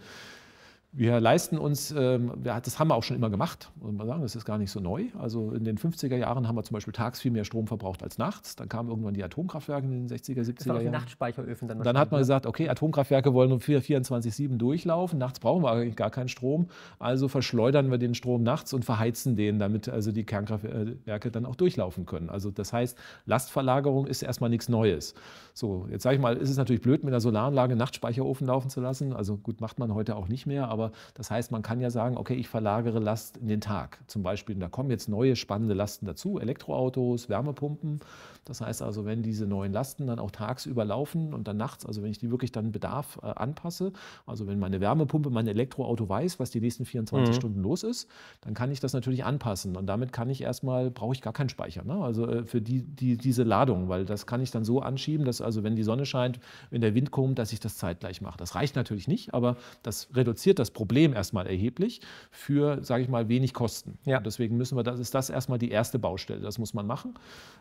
wir leisten uns, ähm, das haben wir auch schon immer gemacht, muss man sagen, das ist gar nicht so neu. Also in den 50er Jahren haben wir zum Beispiel tags viel mehr Strom verbraucht als nachts. Dann kamen irgendwann die Atomkraftwerke in den 60er, 70er das war Jahren. Nachtspeicheröfen dann. Dann hat man ne? gesagt, okay, Atomkraftwerke wollen um 24-7 durchlaufen. Nachts brauchen wir eigentlich gar keinen Strom. Also verschleudern wir den Strom nachts und verheizen den, damit also die Kernkraftwerke dann auch durchlaufen können. Also das heißt, Lastverlagerung ist erstmal nichts Neues. So, jetzt sage ich mal, ist es natürlich blöd, mit einer Solaranlage einen Nachtspeicherofen laufen zu lassen. Also gut, macht man heute auch nicht mehr, aber das heißt, man kann ja sagen, okay, ich verlagere Last in den Tag. Zum Beispiel, da kommen jetzt neue spannende Lasten dazu, Elektroautos, Wärmepumpen. Das heißt also, wenn diese neuen Lasten dann auch tagsüber laufen und dann nachts, also wenn ich die wirklich dann Bedarf äh, anpasse, also wenn meine Wärmepumpe, mein Elektroauto weiß, was die nächsten 24 mhm. Stunden los ist, dann kann ich das natürlich anpassen. Und damit kann ich erstmal, brauche ich gar keinen Speicher. Ne? Also äh, für die, die, diese Ladung, weil das kann ich dann so anschieben, dass also wenn die Sonne scheint, wenn der Wind kommt, dass ich das zeitgleich mache. Das reicht natürlich nicht, aber das reduziert das Problem erstmal erheblich für, sage ich mal, wenig Kosten. Ja. Und deswegen müssen wir, das ist das erstmal die erste Baustelle. Das muss man machen.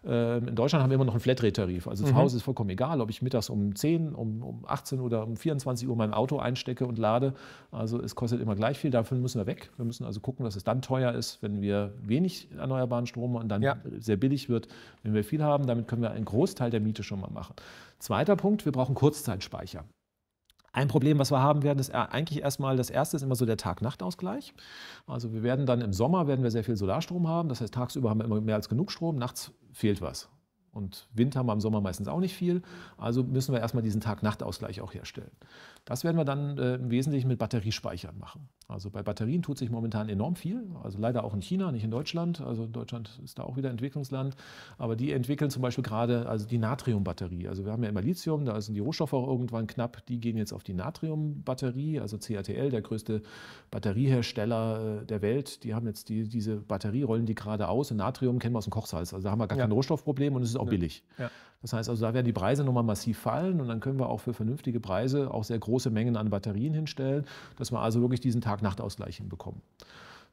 Ähm, in Deutschland Deutschland haben wir immer noch einen Flatrate-Tarif. Also mhm. zu Hause ist vollkommen egal, ob ich mittags um 10, um, um 18 oder um 24 Uhr mein Auto einstecke und lade. Also es kostet immer gleich viel. Davon müssen wir weg. Wir müssen also gucken, dass es dann teuer ist, wenn wir wenig erneuerbaren Strom und dann ja. sehr billig wird, wenn wir viel haben. Damit können wir einen Großteil der Miete schon mal machen. Zweiter Punkt, wir brauchen Kurzzeitspeicher. Ein Problem, was wir haben werden, ist eigentlich erstmal, das erste ist immer so der Tag-Nacht-Ausgleich. Also wir werden dann im Sommer werden wir sehr viel Solarstrom haben. Das heißt, tagsüber haben wir immer mehr als genug Strom, nachts fehlt was. Und Wind haben wir im Sommer meistens auch nicht viel. Also müssen wir erstmal diesen Tag-Nacht-Ausgleich auch herstellen. Das werden wir dann äh, im Wesentlichen mit Batteriespeichern machen. Also bei Batterien tut sich momentan enorm viel. Also leider auch in China, nicht in Deutschland. Also Deutschland ist da auch wieder Entwicklungsland. Aber die entwickeln zum Beispiel gerade also die Natriumbatterie. Also wir haben ja immer Lithium, da sind die Rohstoffe auch irgendwann knapp. Die gehen jetzt auf die Natriumbatterie. Also CATL, der größte Batteriehersteller äh, der Welt, die haben jetzt die, diese Batterie, rollen die gerade aus. Und Natrium kennen wir aus dem Kochsalz. Also da haben wir gar ja. kein Rohstoffproblem und es ist auch ja. billig. Ja. Das heißt also, da werden die Preise nochmal massiv fallen und dann können wir auch für vernünftige Preise auch sehr große Mengen an Batterien hinstellen, dass wir also wirklich diesen Tag-Nacht-Ausgleich hinbekommen.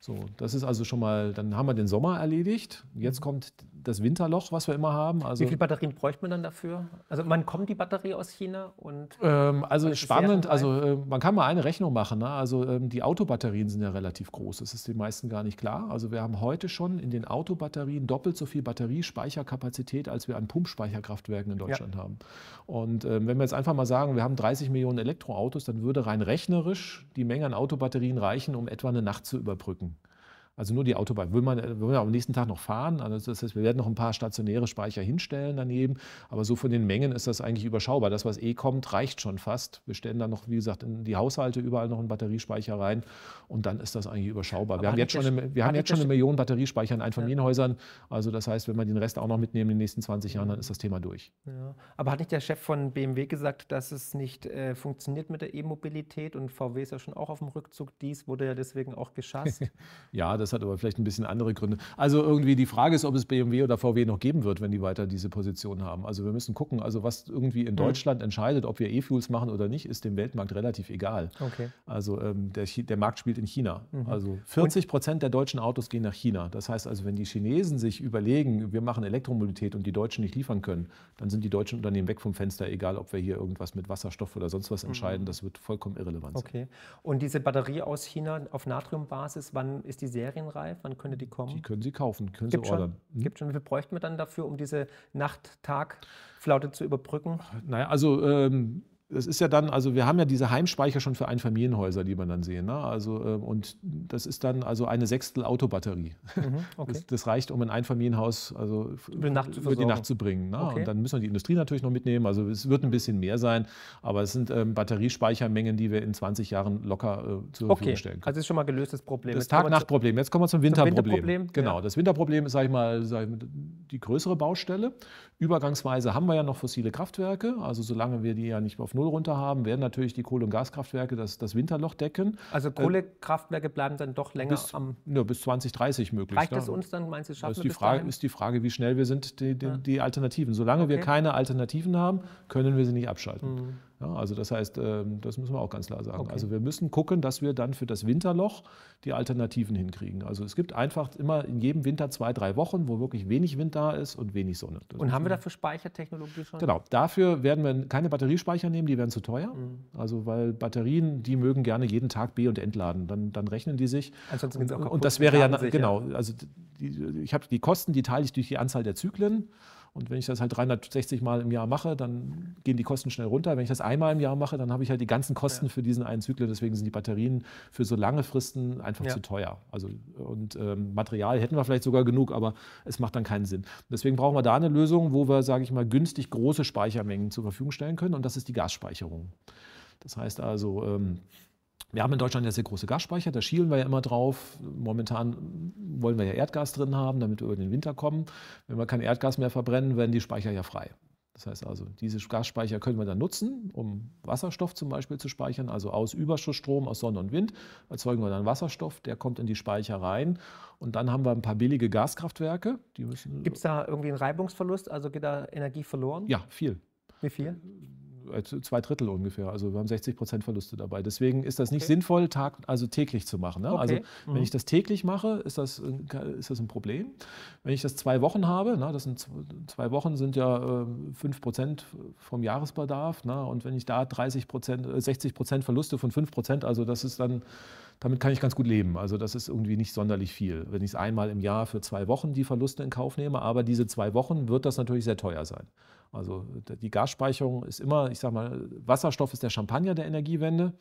So, das ist also schon mal, dann haben wir den Sommer erledigt. Jetzt kommt das Winterloch, was wir immer haben. Also, Wie viele Batterien bräuchte man dann dafür? Also man kommt die Batterie aus China und ähm, also spannend. Also äh, man kann mal eine Rechnung machen. Ne? Also ähm, die Autobatterien sind ja relativ groß. Das ist den meisten gar nicht klar. Also wir haben heute schon in den Autobatterien doppelt so viel Batteriespeicherkapazität, als wir an Pumpspeicherkraftwerken in Deutschland ja. haben. Und ähm, wenn wir jetzt einfach mal sagen, wir haben 30 Millionen Elektroautos, dann würde rein rechnerisch die Menge an Autobatterien reichen, um etwa eine Nacht zu überbrücken. Also nur die Autobahn. Will man, will man am nächsten Tag noch fahren? Also das heißt, wir werden noch ein paar stationäre Speicher hinstellen daneben. Aber so von den Mengen ist das eigentlich überschaubar. Das, was eh kommt, reicht schon fast. Wir stellen dann noch, wie gesagt, in die Haushalte überall noch einen Batteriespeicher rein. Und dann ist das eigentlich überschaubar. Aber wir haben jetzt schon, eine, wir haben jetzt schon eine Million Batteriespeicher in Einfamilienhäusern. Also das heißt, wenn wir den Rest auch noch mitnehmen in den nächsten 20 Jahren, dann ist das Thema durch. Ja. Aber hat nicht der Chef von BMW gesagt, dass es nicht äh, funktioniert mit der E-Mobilität? Und VW ist ja schon auch auf dem Rückzug. Dies wurde ja deswegen auch geschasst. ja, das hat aber vielleicht ein bisschen andere Gründe. Also irgendwie die Frage ist, ob es BMW oder VW noch geben wird, wenn die weiter diese Position haben. Also wir müssen gucken, also was irgendwie in mhm. Deutschland mhm. entscheidet, ob wir E-Fuels machen oder nicht, ist dem Weltmarkt relativ egal. Okay. Also ähm, der, der, Markt spielt in China. Mhm. Also 40 Prozent der deutschen Autos gehen nach China. Das heißt also, wenn die Chinesen sich überlegen, wir machen Elektromobilität und die Deutschen nicht liefern können, dann sind die deutschen Unternehmen weg vom Fenster, egal ob wir hier irgendwas mit Wasserstoff oder sonst was entscheiden. Mhm. Das wird vollkommen irrelevant. Okay. Und diese Batterie aus China auf Natriumbasis, wann ist die serienreif? reif? Wann könnte die kommen? Die können Sie kaufen, können Gibt Sie ordern. Schon, hm? Gibt schon. Wie viel bräuchten wir dann dafür, um diese Nacht-Tag-Flaute zu überbrücken? Naja, also ähm, das ist ja dann, also wir haben ja diese Heimspeicher schon für Einfamilienhäuser, die man dann sehen. Ne? Also, äh, und das ist dann also eine Sechstel Autobatterie. Mhm, okay. das, das, reicht, um ein Einfamilienhaus also über die Nacht zu, die Nacht zu bringen. Ne? Okay. Und dann müssen wir die Industrie natürlich noch mitnehmen. Also es wird ein bisschen mehr sein, aber es sind ähm, Batteriespeichermengen, die wir in 20 Jahren locker äh, zur okay. Verfügung stellen können. Also ist schon mal gelöstes Problem. Das Tag-Nacht-Problem. Jetzt kommen wir zum Winterproblem. Zum Winterproblem genau, ja. das Winterproblem ist, sage ich mal, sag ich mal, die größere Baustelle. Übergangsweise haben wir ja noch fossile Kraftwerke. Also solange wir die ja nicht auf Null runter haben, werden natürlich die Kohle- und Gaskraftwerke das, das Winterloch decken. Also Kohlekraftwerke bleiben dann doch länger bis, am. Ja, bis 2030 möglich. Reicht ne? das uns dann, meinst du, schaffen das ist die Frage, dahin? ist die Frage, wie schnell wir sind, die, die, die Alternativen. Solange okay. wir keine Alternativen haben, können wir sie nicht abschalten. Mhm. Ja, also das heißt, ähm, das müssen wir auch ganz klar sagen. Okay. Also wir müssen gucken, dass wir dann für das Winterloch die Alternativen hinkriegen. Also es gibt einfach immer in jedem Winter zwei, drei Wochen, wo wirklich wenig Wind da ist und wenig Sonne. Das und haben wir dafür Speichertechnologie schon? Genau, dafür werden wir keine Batteriespeicher nehmen, die werden zu teuer. Mhm. Also weil Batterien, die mögen gerne jeden Tag B- und entladen. Dann, dann rechnen die sich. Ansonsten sie auch kaputt. Und das wäre ja, genau, also die, ich habe die Kosten, die teile ich durch die Anzahl der Zyklen. Und wenn ich das halt 360 Mal im Jahr mache, dann gehen die Kosten schnell runter. Wenn ich das einmal im Jahr mache, dann habe ich halt die ganzen Kosten ja. für diesen einen Zyklus. Deswegen sind die Batterien für so lange Fristen einfach ja. zu teuer. Also, und ähm, Material hätten wir vielleicht sogar genug, aber es macht dann keinen Sinn. Deswegen brauchen wir da eine Lösung, wo wir, sage ich mal, günstig große Speichermengen zur Verfügung stellen können. Und das ist die Gasspeicherung. Das heißt also, ähm, wir haben in Deutschland ja sehr große Gasspeicher, da schielen wir ja immer drauf. Momentan wollen wir ja Erdgas drin haben, damit wir über den Winter kommen. Wenn wir kein Erdgas mehr verbrennen, werden die Speicher ja frei. Das heißt also, diese Gasspeicher können wir dann nutzen, um Wasserstoff zum Beispiel zu speichern. Also aus Überschussstrom, aus Sonne und Wind erzeugen wir dann Wasserstoff, der kommt in die Speicher rein. Und dann haben wir ein paar billige Gaskraftwerke. Gibt es da irgendwie einen Reibungsverlust? Also geht da Energie verloren? Ja, viel. Wie viel? Äh, zwei Drittel ungefähr. Also wir haben 60 Prozent Verluste dabei. Deswegen ist das nicht okay. sinnvoll, Tag, also täglich zu machen. Ne? Okay. Also wenn mhm. ich das täglich mache, ist das, ist das ein Problem. Wenn ich das zwei Wochen habe, ne, das sind zwei Wochen sind ja äh, 5 Prozent vom Jahresbedarf. Ne? Und wenn ich da 30 Prozent, 60 äh, Prozent Verluste von 5 Prozent, also das ist dann damit kann ich ganz gut leben. Also das ist irgendwie nicht sonderlich viel, wenn ich es einmal im Jahr für zwei Wochen die Verluste in Kauf nehme. Aber diese zwei Wochen wird das natürlich sehr teuer sein. Also die Gasspeicherung ist immer, ich sage mal, Wasserstoff ist der Champagner der Energiewende.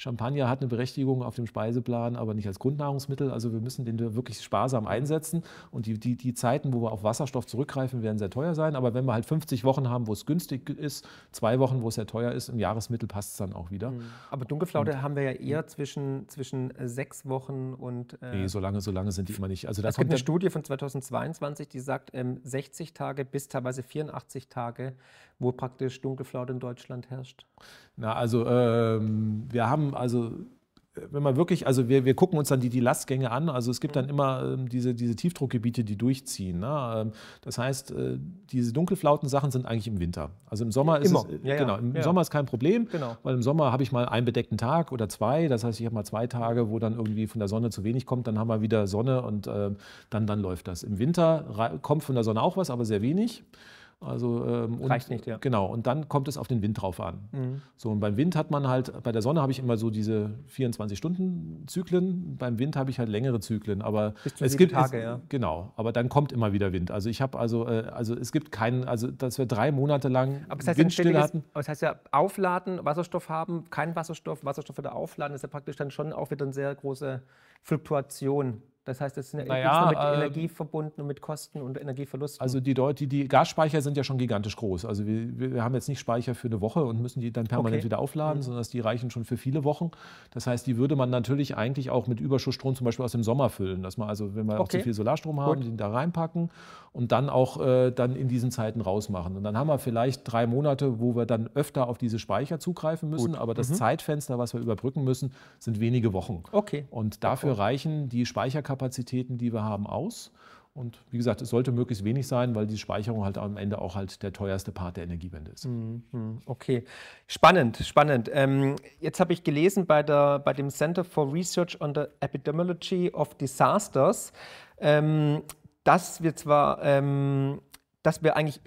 Champagner hat eine Berechtigung auf dem Speiseplan, aber nicht als Grundnahrungsmittel. Also wir müssen den wirklich sparsam einsetzen. Und die, die, die Zeiten, wo wir auf Wasserstoff zurückgreifen, werden sehr teuer sein. Aber wenn wir halt 50 Wochen haben, wo es günstig ist, zwei Wochen, wo es sehr teuer ist, im Jahresmittel passt es dann auch wieder. Mhm. Aber Dunkelflaute und, haben wir ja eher zwischen, zwischen sechs Wochen und. Äh, nee, so lange, so lange sind die immer nicht. Also es gibt eine Studie von 2022, die sagt, ähm, 60 Tage bis teilweise 84 Tage, wo praktisch Dunkelflaute in Deutschland herrscht. Na, also ähm, wir haben also wenn man wirklich, also wir, wir gucken uns dann die, die Lastgänge an, also es gibt dann immer ähm, diese, diese Tiefdruckgebiete, die durchziehen. Ne? Ähm, das heißt, äh, diese dunkelflauten Sachen sind eigentlich im Winter. Also im Sommer ist Immer. es, Ja, ja. genau, im Ja. Sommer ist kein Problem, Genau. weil im Sommer habe ich mal einen bedeckten Tag oder zwei, das heißt, ich habe mal zwei Tage, wo dann irgendwie von der Sonne zu wenig kommt, dann haben wir wieder Sonne und ähm, dann, dann läuft das. Im Winter kommt von der Sonne auch was, aber sehr wenig. Also, ähm, und, Reicht nicht, ja. Mhm. Genau, und dann kommt es auf den Wind drauf an. So, und beim Wind hat man halt, bei der Sonne habe ich immer so diese 24-Stunden-Zyklen, beim Wind habe ich halt längere Zyklen, aber es gibt Tage, es, ja. Genau, aber dann kommt immer wieder Wind. Also ich habe also, äh, also es gibt keinen, also dass wir drei Monate lang Aber das heißt, Windstille hatten. aber das heißt ja, aufladen, Wasserstoff haben, kein Wasserstoff, Wasserstoff wieder aufladen, ist ja praktisch dann schon auch wieder eine sehr große Fluktuation. Das heißt, das ist ja Naja, mit äh, Energie verbunden und mit Kosten und Energieverlusten. Also die, Deut- die, Gasspeicher sind ja schon gigantisch groß. Also wir, wir haben jetzt nicht Speicher für eine Woche und müssen die dann permanent Okay. Mhm. wieder aufladen, sondern die reichen schon für viele Wochen. Das heißt, die würde man natürlich eigentlich auch mit Überschussstrom zum Beispiel aus dem Sommer füllen. Dass man also, wenn wir auch Okay. zu viel Solarstrom haben, Gut. den da reinpacken und dann auch äh, dann in diesen Zeiten rausmachen. Und dann haben wir vielleicht drei Monate, wo wir dann öfter auf diese Speicher zugreifen müssen. Aber Mhm. das Zeitfenster, was wir überbrücken müssen, sind wenige Wochen. okay. Und dafür reichen die Speicherkapazitäten, die wir haben, aus. Und wie gesagt, es sollte möglichst wenig sein, weil die Speicherung halt am Ende auch halt der teuerste Part der Energiewende ist. Mhm. Okay, spannend, spannend. Ähm, jetzt habe ich gelesen bei, der, bei dem Center for Research on the Epidemiology of Disasters, ähm, dass wir zwar, ähm, dass wir eigentlich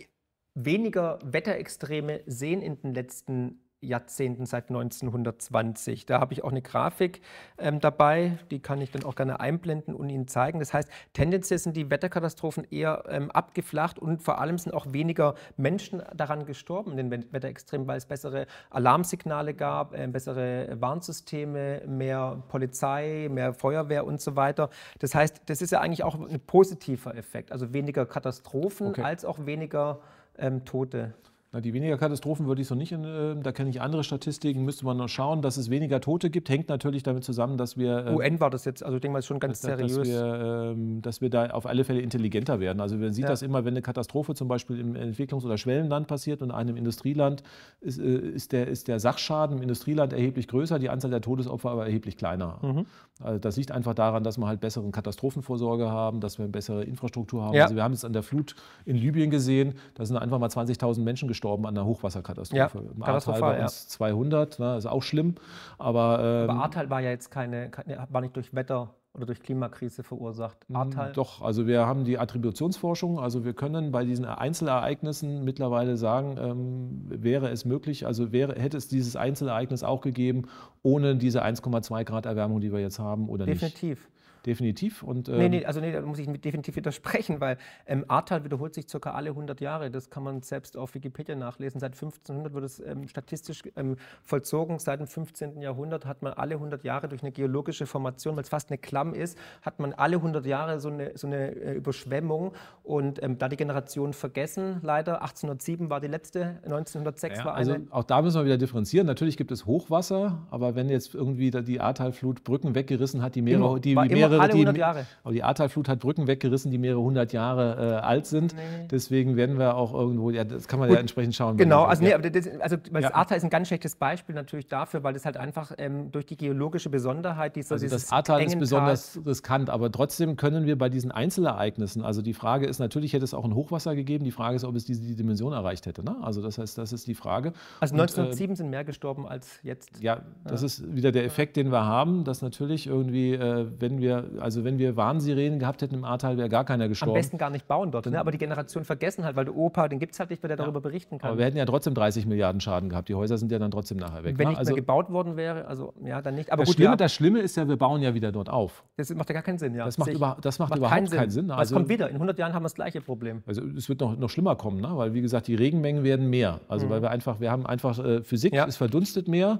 weniger Wetterextreme sehen in den letzten Jahrzehnten seit 1920. Da habe ich auch eine Grafik ähm, dabei, die kann ich dann auch gerne einblenden und Ihnen zeigen. Das heißt, tendenziell sind die Wetterkatastrophen eher ähm, abgeflacht und vor allem sind auch weniger Menschen daran gestorben, in den Wet- Wetterextremen, weil es bessere Alarmsignale gab, äh, bessere Warnsysteme, mehr Polizei, mehr Feuerwehr und so weiter. Das heißt, das ist ja eigentlich auch ein positiver Effekt. Also weniger Katastrophen Okay. als auch weniger ähm, Tote. Na, die weniger Katastrophen würde ich so nicht, äh, da kenne ich andere Statistiken, müsste man noch schauen, dass es weniger Tote gibt, hängt natürlich damit zusammen, dass wir... äh, UN war das jetzt, also ich denke mal, ist schon ganz dass, dass, seriös. wir, ähm, dass wir da auf alle Fälle intelligenter werden. Also man sieht Ja. das immer, wenn eine Katastrophe zum Beispiel im Entwicklungs- oder Schwellenland passiert und einem Industrieland, ist, äh, ist, der, ist der Sachschaden im Industrieland erheblich größer, die Anzahl der Todesopfer aber erheblich kleiner. Mhm. Also das liegt einfach daran, dass wir halt besseren Katastrophenvorsorge haben, dass wir eine bessere Infrastruktur haben. Ja. Also wir haben es an der Flut in Libyen gesehen, da sind einfach mal 20.000 Menschen gestorben an einer Hochwasserkatastrophe. Ja, Im Ahrtal bei ja. uns 200, ne, ist auch schlimm. Aber, ähm, Aber Ahrtal war ja jetzt keine, war nicht durch Wetter oder durch Klimakrise verursacht. Ahrtal. Mm, Doch, also wir haben die Attributionsforschung. Also wir können bei diesen Einzelereignissen mittlerweile sagen, ähm, wäre es möglich, also wäre, hätte es dieses Einzelereignis auch gegeben, ohne diese 1,2 Grad Erwärmung, die wir jetzt haben, oder nicht? Definitiv. Definitiv. Und, ähm, Nee, nee, also nee, da muss ich definitiv widersprechen, weil ähm, Ahrtal wiederholt sich circa alle 100 Jahre. Das kann man selbst auf Wikipedia nachlesen. Seit 1500 wird es ähm, statistisch ähm, vollzogen. Seit dem 15. Jahrhundert hat man alle 100 Jahre durch eine geologische Formation, weil es fast eine Klamm ist, hat man alle 100 Jahre so eine, so eine äh, Überschwemmung. Und ähm, da die Generation vergessen, leider. 1807 war die letzte, 1906 Ja, war also eine. auch da müssen wir wieder differenzieren. Natürlich gibt es Hochwasser, aber wenn jetzt irgendwie die Ahrtalflut Brücken weggerissen hat, die mehrere, die, die mehrere, alle die, 100 Jahre. Aber die Ahrtalflut hat Brücken weggerissen, die mehrere hundert Jahre äh, alt sind. Nee. Deswegen werden wir auch irgendwo, ja, das kann man ja entsprechend schauen. Genau, also, ja. nee, aber das, also weil das Ja. Ahrtal ist ein ganz schlechtes Beispiel natürlich dafür, weil es halt einfach ähm, durch die geologische Besonderheit dieser Also das Ahrtal ist besonders riskant, aber trotzdem können wir bei diesen Einzelereignissen, also die Frage ist, natürlich hätte es auch ein Hochwasser gegeben, die Frage ist, ob es diese die Dimension erreicht hätte. Ne? Also das heißt, das ist die Frage. Also Und, äh, 1907 sind mehr gestorben als jetzt. Ja, das ist wieder der Effekt, den wir haben, dass natürlich irgendwie, äh, wenn wir, also wenn wir Warnsirenen gehabt hätten im Ahrtal, wäre gar keiner Am gestorben. besten gar nicht bauen dort, ne? aber die Generation vergessen halt, weil der Opa, den gibt es halt nicht, weil der darüber berichten kann. Aber wir hätten ja trotzdem 30 Milliarden Schaden gehabt. Die Häuser sind ja dann trotzdem nachher weg. Wenn ne? nicht also mehr gebaut worden wäre, also ja, dann nicht. Aber das, gut, Schlimme, ja, das Schlimme ist ja, wir bauen ja wieder dort auf. das macht ja gar keinen Sinn. Ja. Das macht, über, das macht, überhaupt keinen Sinn. Aber Also, es kommt wieder. In 100 Jahren haben wir das gleiche Problem. Also es wird noch, noch schlimmer kommen, ne? weil wie gesagt, die Regenmengen werden mehr. Also weil wir einfach, wir haben einfach äh, Physik, Mhm. Ja. es verdunstet mehr,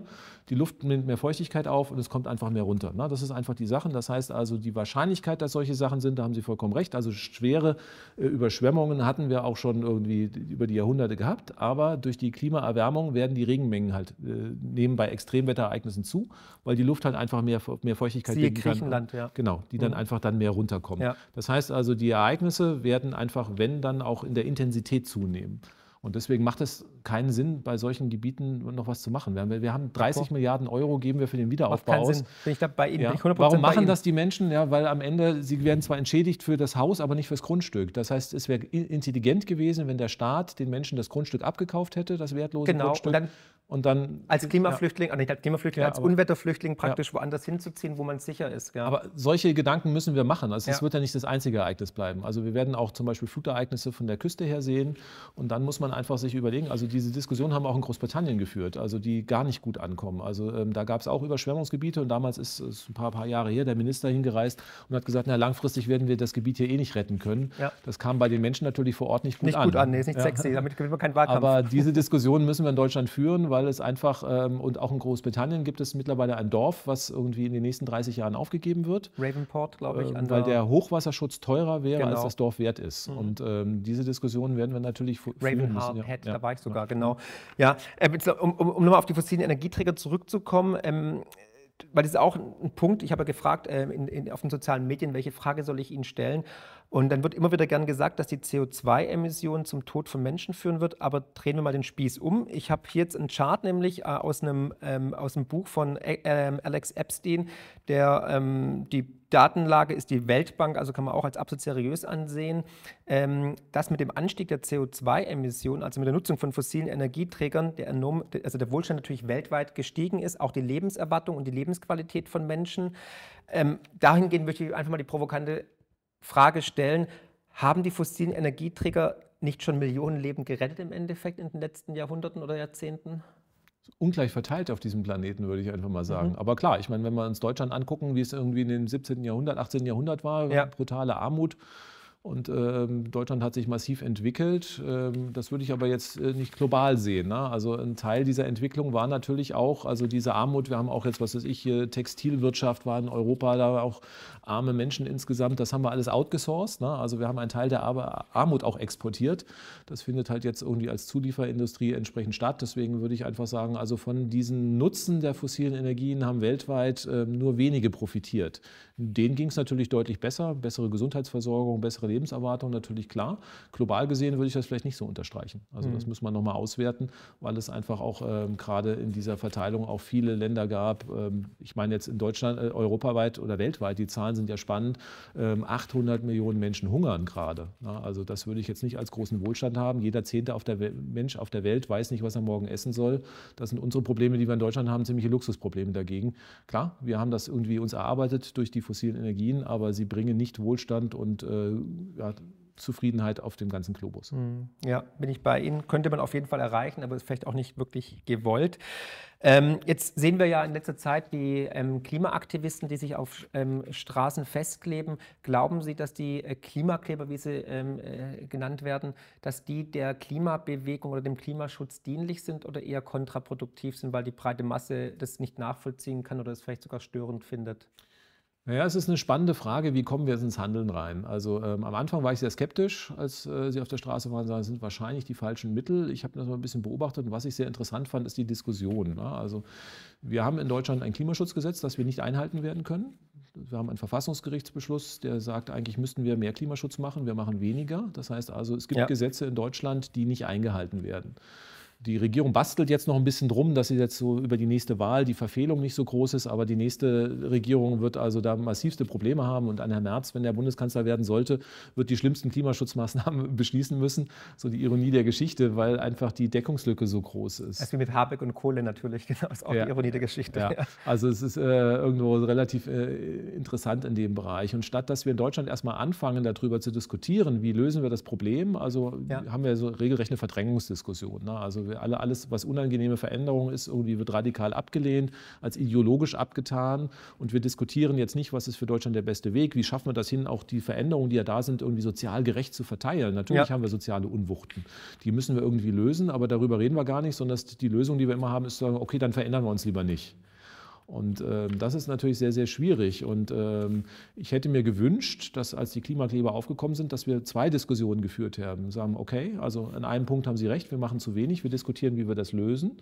die Luft nimmt mehr Feuchtigkeit auf und es kommt einfach mehr runter. Ne? Das ist einfach die Sachen. Das heißt also, die Wahrscheinlichkeit, dass solche Sachen sind, da haben Sie vollkommen recht. Also schwere äh, Überschwemmungen hatten wir auch schon irgendwie über die Jahrhunderte gehabt, aber durch die Klimaerwärmung werden die Regenmengen halt äh, nehmen bei Extremwetterereignissen zu, weil die Luft halt einfach mehr, mehr Feuchtigkeit Siehe binden kann. Griechenland, ja. Genau, die dann einfach dann mehr runterkommen. Ja. Das heißt also, die Ereignisse werden einfach, wenn dann auch in der Intensität zunehmen. Und deswegen macht es keinen Sinn, bei solchen Gebieten noch was zu machen. Wir haben, wir haben 30 D'accord. Milliarden Euro geben wir für den Wiederaufbau aus. Bin ich da bei Ihnen? Ja. Warum machen das die Menschen? Ja, weil am Ende, sie werden zwar entschädigt für das Haus, aber nicht fürs Grundstück. Das heißt, es wäre intelligent gewesen, wenn der Staat den Menschen das Grundstück abgekauft hätte, das wertlose genau. Grundstück. Und dann und dann als Klimaflüchtling, ja. nicht als Klimaflüchtling, ja, als aber, Unwetterflüchtling praktisch ja. woanders hinzuziehen, wo man sicher ist. Ja. Aber solche Gedanken müssen wir machen. Also es wird ja nicht das einzige Ereignis bleiben. Also wir werden auch zum Beispiel Flutereignisse von der Küste her sehen. Und dann muss man einfach sich überlegen, also diese Diskussion haben wir auch in Großbritannien geführt, also die gar nicht gut ankommen. Also ähm, da gab es auch Überschwemmungsgebiete und damals ist es ein paar, paar, Jahre her der Minister hingereist und hat gesagt, na langfristig werden wir das Gebiet hier eh nicht retten können. Das kam bei den Menschen natürlich vor Ort nicht gut nicht an. Nicht gut an, nee, ist nicht sexy, damit gewinnt man keinen Wahlkampf. Aber diese Diskussion müssen wir in Deutschland führen, weil es einfach ähm, und auch in Großbritannien gibt es mittlerweile ein Dorf, was irgendwie in den nächsten 30 Jahren aufgegeben wird. Ravenport, glaube ich. Ähm, weil der Hochwasserschutz teurer wäre, genau. als das Dorf wert ist. Mhm. Und ähm, diese Diskussion werden wir natürlich führen müssen. Ja. Head, ja. da war ich sogar, genau. Ja, äh, um, um, um nochmal auf die fossilen Energieträger zurückzukommen, ähm, weil das ist auch ein Punkt, ich habe ja gefragt äh, in, in, auf den sozialen Medien, welche Frage soll ich Ihnen stellen? Und dann wird immer wieder gern gesagt, dass die CO2-Emission zum Tod von Menschen führen wird. Aber drehen wir mal den Spieß um. Ich habe hier jetzt einen Chart, nämlich äh, aus, einem, ähm, aus einem Buch von äh, Alex Epstein. Der, ähm, die Datenlage ist die Weltbank, also kann man auch als absolut seriös ansehen. Ähm, dass mit dem Anstieg der CO2-Emissionen, also mit der Nutzung von fossilen Energieträgern, der, enorm, also der Wohlstand natürlich weltweit gestiegen ist, auch die Lebenserwartung und die Lebensqualität von Menschen. Ähm, dahingehend möchte ich einfach mal die provokante Frage stellen, haben die fossilen Energieträger nicht schon Millionen Leben gerettet im Endeffekt in den letzten Jahrhunderten oder Jahrzehnten? Ungleich verteilt auf diesem Planeten, würde ich einfach mal sagen. Mhm. Aber klar, ich meine, wenn wir uns Deutschland angucken, wie es irgendwie in dem 17. Jahrhundert, 18. Jahrhundert war, ja. brutale Armut, und ähm, Deutschland hat sich massiv entwickelt. Ähm, das würde ich aber jetzt äh, nicht global sehen. Ne? Also ein Teil dieser Entwicklung war natürlich auch, also diese Armut, wir haben auch jetzt, was weiß ich, hier Textilwirtschaft war in Europa, da auch arme Menschen insgesamt, das haben wir alles outgesourced. Ne? Also wir haben einen Teil der Ar Armut auch exportiert. Das findet halt jetzt irgendwie als Zulieferindustrie entsprechend statt. Deswegen würde ich einfach sagen, also von diesen Nutzen der fossilen Energien haben weltweit äh, nur wenige profitiert. Denen ging es natürlich deutlich besser, bessere Gesundheitsversorgung, bessere Lebenserwartung natürlich klar. Global gesehen würde ich das vielleicht nicht so unterstreichen. Also mhm. das muss man nochmal auswerten, weil es einfach auch ähm, gerade in dieser Verteilung auch viele Länder gab. Ähm, ich meine jetzt in Deutschland, äh, europaweit oder weltweit, die Zahlen sind ja spannend, ähm, 800 Millionen Menschen hungern gerade. Ja, also das würde ich jetzt nicht als großen Wohlstand haben. Jeder zehnte auf der Mensch auf der Welt weiß nicht, was er morgen essen soll. Das sind unsere Probleme, die wir in Deutschland haben, ziemliche Luxusprobleme dagegen. Klar, wir haben das irgendwie uns erarbeitet durch die fossilen Energien, aber sie bringen nicht Wohlstand und äh, ja, Zufriedenheit auf dem ganzen Globus. Hm. Ja, bin ich bei Ihnen. Könnte man auf jeden Fall erreichen, aber ist vielleicht auch nicht wirklich gewollt. Ähm, jetzt sehen wir ja in letzter Zeit die ähm, Klimaaktivisten, die sich auf ähm, Straßen festkleben. Glauben Sie, dass die äh, Klimakleber, wie sie ähm, äh, genannt werden, dass die der Klimabewegung oder dem Klimaschutz dienlich sind oder eher kontraproduktiv sind, weil die breite Masse das nicht nachvollziehen kann oder es vielleicht sogar störend findet? Naja, es ist eine spannende Frage, wie kommen wir jetzt ins Handeln rein? Also ähm, am Anfang war ich sehr skeptisch, als äh, Sie auf der Straße waren, sagen, das sind wahrscheinlich die falschen Mittel. Ich habe das mal ein bisschen beobachtet und was ich sehr interessant fand, ist die Diskussion. Ne? Also wir haben in Deutschland ein Klimaschutzgesetz, das wir nicht einhalten werden können. Wir haben einen Verfassungsgerichtsbeschluss, der sagt, eigentlich müssten wir mehr Klimaschutz machen, wir machen weniger. Das heißt also, es gibt ja. Gesetze in Deutschland, die nicht eingehalten werden. Die Regierung bastelt jetzt noch ein bisschen drum, dass sie jetzt so über die nächste Wahl die Verfehlung nicht so groß ist, aber die nächste Regierung wird also da massivste Probleme haben und an Herrn Merz, wenn er Bundeskanzler werden sollte, wird die schlimmsten Klimaschutzmaßnahmen beschließen müssen. So die Ironie der Geschichte, weil einfach die Deckungslücke so groß ist. Das ist wie mit Habeck und Kohle natürlich, genau, ist auch ja. die Ironie der Geschichte. Ja. Ja. Also es ist äh, irgendwo relativ äh, interessant in dem Bereich. Und statt dass wir in Deutschland erstmal anfangen, darüber zu diskutieren, wie lösen wir das Problem, also haben wir so regelrecht eine Verdrängungsdiskussion. Ne? Also alle, alles, was unangenehme Veränderung ist, irgendwie wird radikal abgelehnt, als ideologisch abgetan. Und wir diskutieren jetzt nicht, was ist für Deutschland der beste Weg, wie schaffen wir das hin, auch die Veränderungen, die ja da sind, irgendwie sozial gerecht zu verteilen. Natürlich ja. haben wir soziale Unwuchten. Die müssen wir irgendwie lösen, aber darüber reden wir gar nicht, sondern die Lösung, die wir immer haben, ist zu sagen, okay, dann verändern wir uns lieber nicht. Und ähm, das ist natürlich sehr, sehr schwierig. Und ähm, ich hätte mir gewünscht, dass als die Klimakleber aufgekommen sind, dass wir zwei Diskussionen geführt haben. Sagen, okay, also an einem Punkt haben Sie recht, wir machen zu wenig, wir diskutieren, wie wir das lösen.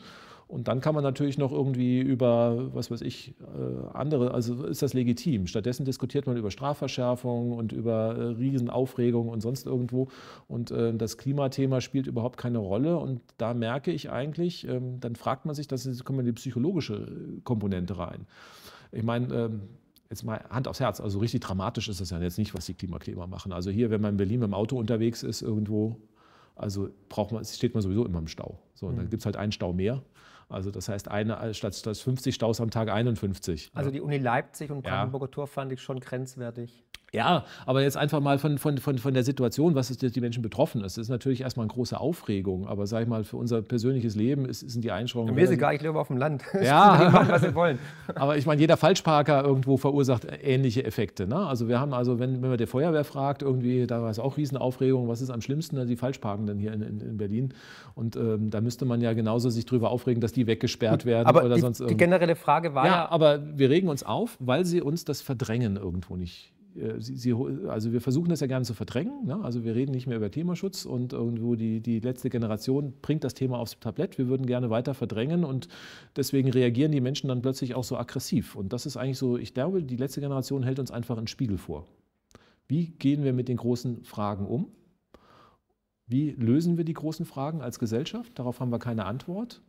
Und dann kann man natürlich noch irgendwie über, was weiß ich, äh, andere, also ist das legitim. Stattdessen diskutiert man über Strafverschärfung und über äh, Riesenaufregung und sonst irgendwo. Und äh, das Klimathema spielt überhaupt keine Rolle. Und da merke ich eigentlich, ähm, dann fragt man sich, da kommt in die psychologische Komponente rein. Ich meine, ähm, jetzt mal Hand aufs Herz, also richtig dramatisch ist das ja jetzt nicht, was die Klimakleber machen. Also hier, wenn man in Berlin mit dem Auto unterwegs ist, irgendwo, also braucht man, steht man sowieso immer im Stau. So, und dann mhm. gibt es halt einen Stau mehr. Also das heißt, eine, statt, statt 50 Staus am Tag 51. Also die Uni Leipzig und Brandenburger ja. Tor fand ich schon grenzwertig. Ja, aber jetzt einfach mal von, von, von, von der Situation, was ist die Menschen betroffen ist. Das ist natürlich erstmal eine große Aufregung, aber sag ich mal, für unser persönliches Leben ist, sind die Einschränkungen. Mir ist egal, ich lebe auf dem Land. Ja, machen, was sie wollen. aber ich meine, jeder Falschparker irgendwo verursacht ähnliche Effekte. Ne? Also wir haben also, wenn, wenn man der Feuerwehr fragt, irgendwie, da war es auch Riesenaufregung, was ist am schlimmsten, die Falschparkenden hier in, in, in Berlin. Und ähm, da müsste man ja genauso sich drüber aufregen, dass die weggesperrt werden aber oder die, sonst irgendwas. Die generelle Frage war ja, ja. Aber wir regen uns auf, weil sie uns das Verdrängen irgendwo nicht Sie, Sie, also wir versuchen das ja gerne zu verdrängen. Ne? Also wir reden nicht mehr über Klimaschutz und irgendwo die, die letzte Generation bringt das Thema aufs Tablett. Wir würden gerne weiter verdrängen und deswegen reagieren die Menschen dann plötzlich auch so aggressiv. Und das ist eigentlich so, ich glaube, die letzte Generation hält uns einfach einen Spiegel vor. Wie gehen wir mit den großen Fragen um? Wie lösen wir die großen Fragen als Gesellschaft? Darauf haben wir keine Antwort.